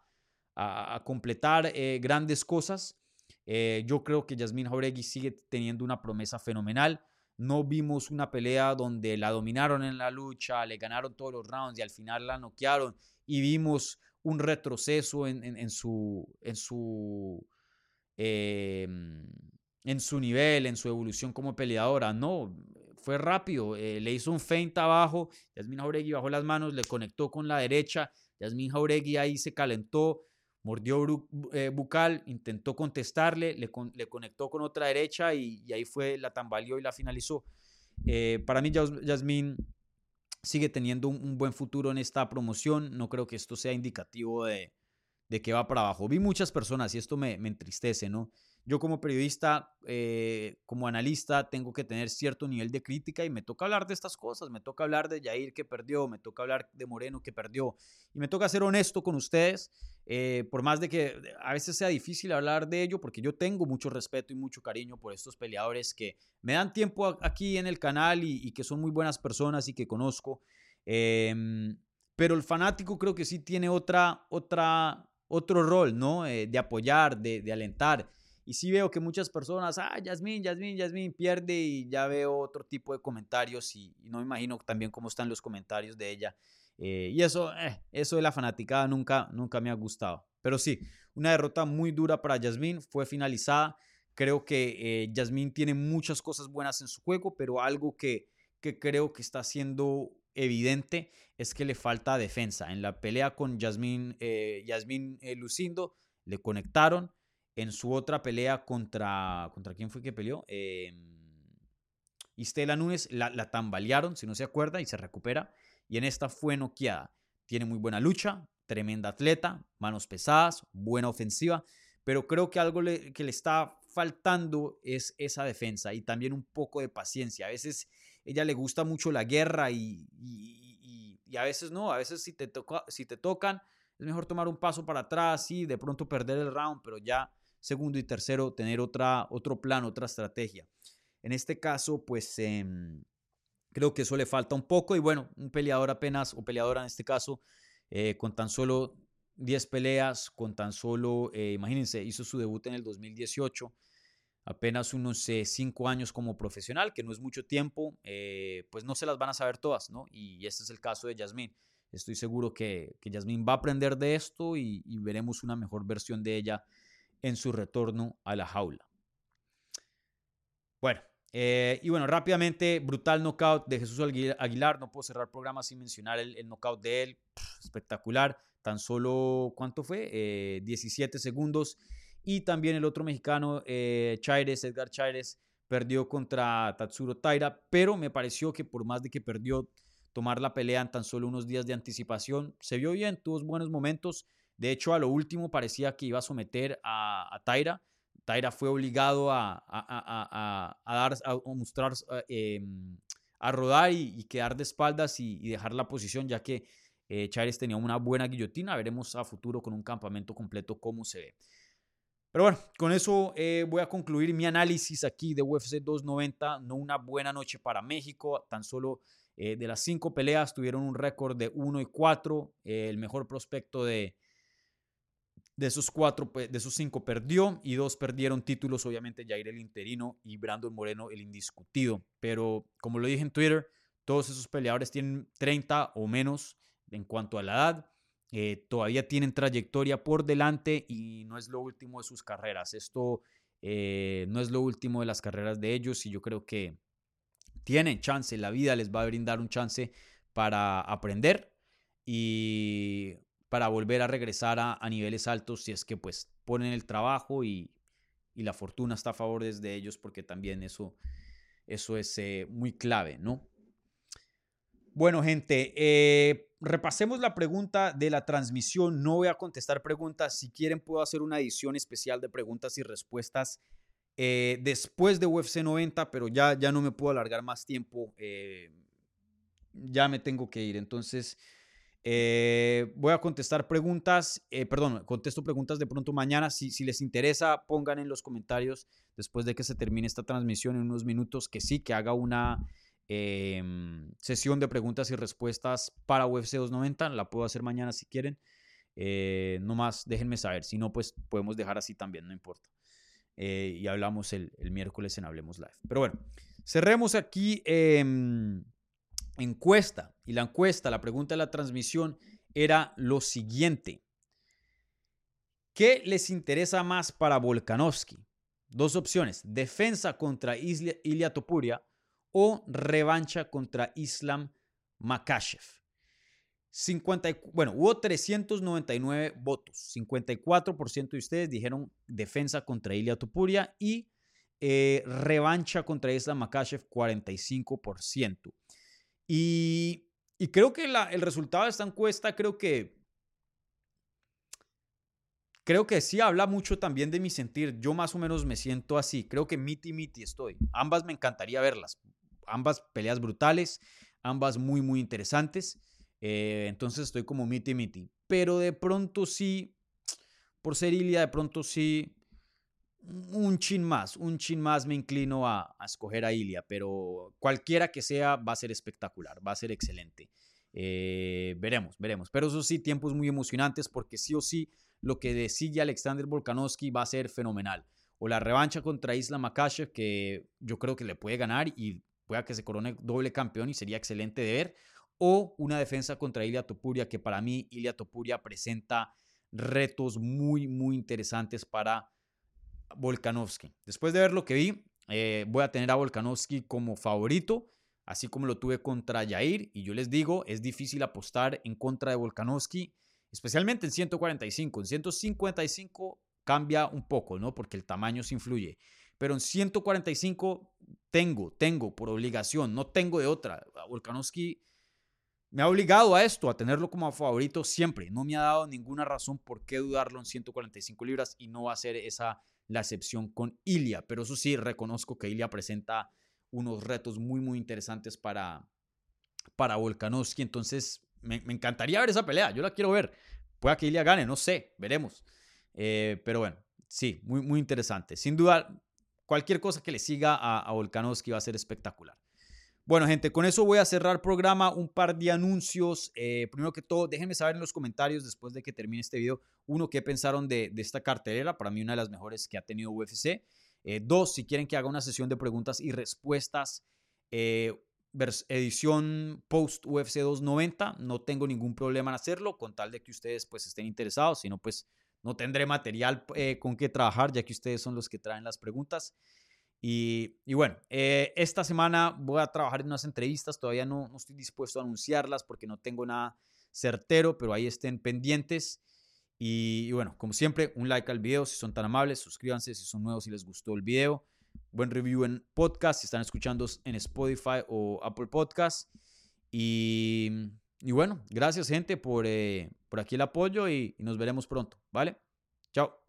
completar eh, grandes cosas. Eh, yo creo que Yasmin Jauregui sigue teniendo una promesa fenomenal. No vimos una pelea donde la dominaron en la lucha, le ganaron todos los rounds y al final la noquearon y vimos un retroceso en, su, en, su, em, en su nivel, en su evolución como peleadora. No, fue rápido. Eh, le hizo un feint abajo. Yasmin Jauregui bajó las manos, le conectó con la derecha. Yasmin Jauregui ahí se calentó mordió eh, bucal, intentó contestarle, le, conectó con otra derecha y, ahí fue, la tambaleó y la finalizó. Eh, para mí, Yasmín sigue teniendo un, buen futuro en esta promoción. No creo que esto sea indicativo de, que va para abajo. Vi muchas personas y esto me, me entristece, ¿no? Yo como periodista, eh, como analista, tengo que tener cierto nivel de crítica y me toca hablar de estas cosas, me toca hablar de Jair que perdió, me toca hablar de Moreno que perdió y me toca ser honesto con ustedes, eh, por más de que a veces sea difícil hablar de ello, porque yo tengo mucho respeto y mucho cariño por estos peleadores que me dan tiempo aquí en el canal y, que son muy buenas personas y que conozco. Em, pero el fanático creo que sí tiene otra, otra, otro rol, ¿no? Eh, de apoyar, de, de alentar. Y sí veo que muchas personas, ah, Yasmín, Yasmín, Yasmín, pierde y ya veo otro tipo de comentarios y, no me imagino también cómo están los comentarios de ella. Eh, y eso, eh, eso de la fanaticada nunca, nunca me ha gustado. Pero sí, una derrota muy dura para Yasmín, fue finalizada. Creo que eh, Yasmín tiene muchas cosas buenas en su juego, pero algo que, que creo que está siendo evidente es que le falta defensa. En la pelea con Yasmín, Yasmín Lucindo le conectaron en su otra pelea contra. ¿Contra quién fue que peleó? Eh, Istela Núñez la, la, tambalearon, si no se acuerda, y se recupera. Y en esta fue noqueada. Tiene muy buena lucha, tremenda atleta, manos pesadas, buena ofensiva. Pero creo que algo que le está faltando es esa defensa y también un poco de paciencia. A veces ella le gusta mucho la guerra y, y, y, a veces no. A veces si te, toca, si te tocan, es mejor tomar un paso para atrás y de pronto perder el round, pero ya segundo y tercero tener otra, otro plan, otra estrategia. En este caso, pues em, creo que eso le falta un poco y bueno, un peleador apenas, o peleadora en este caso, eh, con tan solo 10 peleas, con tan solo, eh, imagínense, hizo su debut en el 2018, apenas unos 5 eh, años como profesional, que no es mucho tiempo, pues no se las van a saber todas, ¿no? Y este es el caso de Yasmín. Estoy seguro que, que Yasmín va a aprender de esto y, y veremos una mejor versión de ella en su retorno a la jaula. Bueno, eh, y bueno, rápidamente, brutal knockout de Jesús Aguilar. No puedo cerrar el programa sin mencionar el, knockout de él. espectacular. Tan solo, ¿cuánto fue? 17 eh, segundos. Y también el otro mexicano, eh, Chaires, Edgar Chaires, perdió contra Tatsuro Taira. Pero me pareció que por más de que perdió, tomar la pelea en tan solo unos días de anticipación. Se vio bien, tuvo buenos momentos. De hecho, a lo último parecía que iba a someter a, a Taira. Taira fue obligado a, a, mostrar, em, a rodar y, quedar de espaldas y, dejar la posición, ya que eh, Chávez tenía una buena guillotina. Veremos a futuro con un campamento completo cómo se ve. Pero bueno, con eso eh, voy a concluir mi análisis aquí de UFC 290. No una buena noche para México, tan solo eh, de las cinco peleas tuvieron un récord de 1 y 4. el mejor prospecto de, de esos cuatro, de esos cinco perdió y dos perdieron títulos, obviamente Jair el interino y Brandon Moreno el indiscutido. Pero como lo dije en Twitter, todos esos peleadores tienen 30 o menos en cuanto a la edad. Eh, todavía tienen trayectoria por delante y no es lo último de sus carreras. Esto eh, no es lo último de las carreras de ellos y yo creo que tienen chance, la vida les va a brindar un chance para aprender y para volver a regresar a, niveles altos si es que pues ponen el trabajo y, la fortuna está a favor de ellos porque también eso, eso es eh, muy clave, ¿no? Bueno, gente, eh, repasemos la pregunta de la transmisión. No voy a contestar preguntas. Si quieren, puedo hacer una edición especial de preguntas y respuestas eh, después de UFC 90, pero ya, ya no me puedo alargar más tiempo. ya me tengo que ir. Entonces, eh, voy a contestar preguntas, eh, perdón, contesto preguntas de pronto mañana. Si, les interesa, pongan en los comentarios después de que se termine esta transmisión en unos minutos que sí, que haga una em, sesión de preguntas y respuestas para UFC 290. La puedo hacer mañana si quieren. Eh, no más, déjenme saber. Si no, pues podemos dejar así también, no importa. y hablamos el, el, miércoles en Hablemos Live. Pero bueno, cerremos aquí. Encuesta. Y la encuesta, la pregunta de la transmisión era lo siguiente. ¿Qué les interesa más para Volkanovski? Dos opciones, defensa contra Ilya Topuria o revancha contra Islam Makashev. 50, bueno, hubo 399 votos. 54% de ustedes dijeron defensa contra Ilya Topuria y eh, revancha contra Islam Makashev 45%. Y, creo que el resultado de esta encuesta, creo que, creo que sí habla mucho también de mi sentir. Yo más o menos me siento así. Creo que miti miti estoy. Ambas me encantaría verlas. Ambas peleas brutales, ambas muy, muy interesantes. Eh, entonces estoy como miti miti. Pero de pronto sí, por ser Ilia, de pronto sí un chin más, un chin más me inclino a, escoger a Ilia, pero cualquiera que sea va a ser espectacular, va a ser excelente. Eh, veremos, veremos. Pero eso sí, tiempos muy emocionantes porque sí o sí lo que decide Alexander Volkanovski va a ser fenomenal. O la revancha contra Isla Makashev, que yo creo que le puede ganar y pueda que se corone doble campeón y sería excelente de ver. O una defensa contra Ilia Topuria, que para mí Ilia Topuria presenta retos muy, muy interesantes para Volkanovski. Después de ver lo que vi, eh, voy a tener a Volkanovski como favorito, así como lo tuve contra Jair. Y yo les digo, es difícil apostar en contra de Volkanovski, especialmente en 145. En 155 cambia un poco, ¿no? Porque el tamaño se influye. Pero en 145 tengo, tengo por obligación, no tengo de otra. Volkanovski me ha obligado a esto, a tenerlo como favorito siempre. No me ha dado ninguna razón por qué dudarlo en 145 libras y no va a ser esa la excepción con Ilia. Pero eso sí, reconozco que Ilia presenta unos retos muy, muy interesantes para, para Volkanovski. Entonces, me, encantaría ver esa pelea. Yo la quiero ver. Pueda que Ilia gane, no sé, veremos. Eh, pero bueno, sí, muy, muy interesante. Sin duda, cualquier cosa que le siga a, a Volkanovski va a ser espectacular. Bueno, gente, con eso voy a cerrar programa. Un par de anuncios. Eh, primero que todo, déjenme saber en los comentarios después de que termine este video. Uno, ¿qué pensaron de, esta cartelera? Para mí, una de las mejores que ha tenido UFC. Eh, dos, si quieren que haga una sesión de preguntas y respuestas. Eh, edición post UFC 290. No tengo ningún problema en hacerlo, con tal de que ustedes pues estén interesados. Si no, pues no tendré material con que trabajar, ya que ustedes son los que traen las preguntas. Y, bueno, eh, esta semana voy a trabajar en unas entrevistas, todavía no, estoy dispuesto a anunciarlas porque no tengo nada certero, pero ahí estén pendientes. Y, bueno, como siempre, un like al video si son tan amables, suscríbanse si son nuevos y les gustó el video. Buen review en podcast si están escuchando en Spotify o Apple Podcast. Y, y bueno, gracias gente por, eh, por aquí el apoyo y nos veremos pronto, ¿vale? Chao.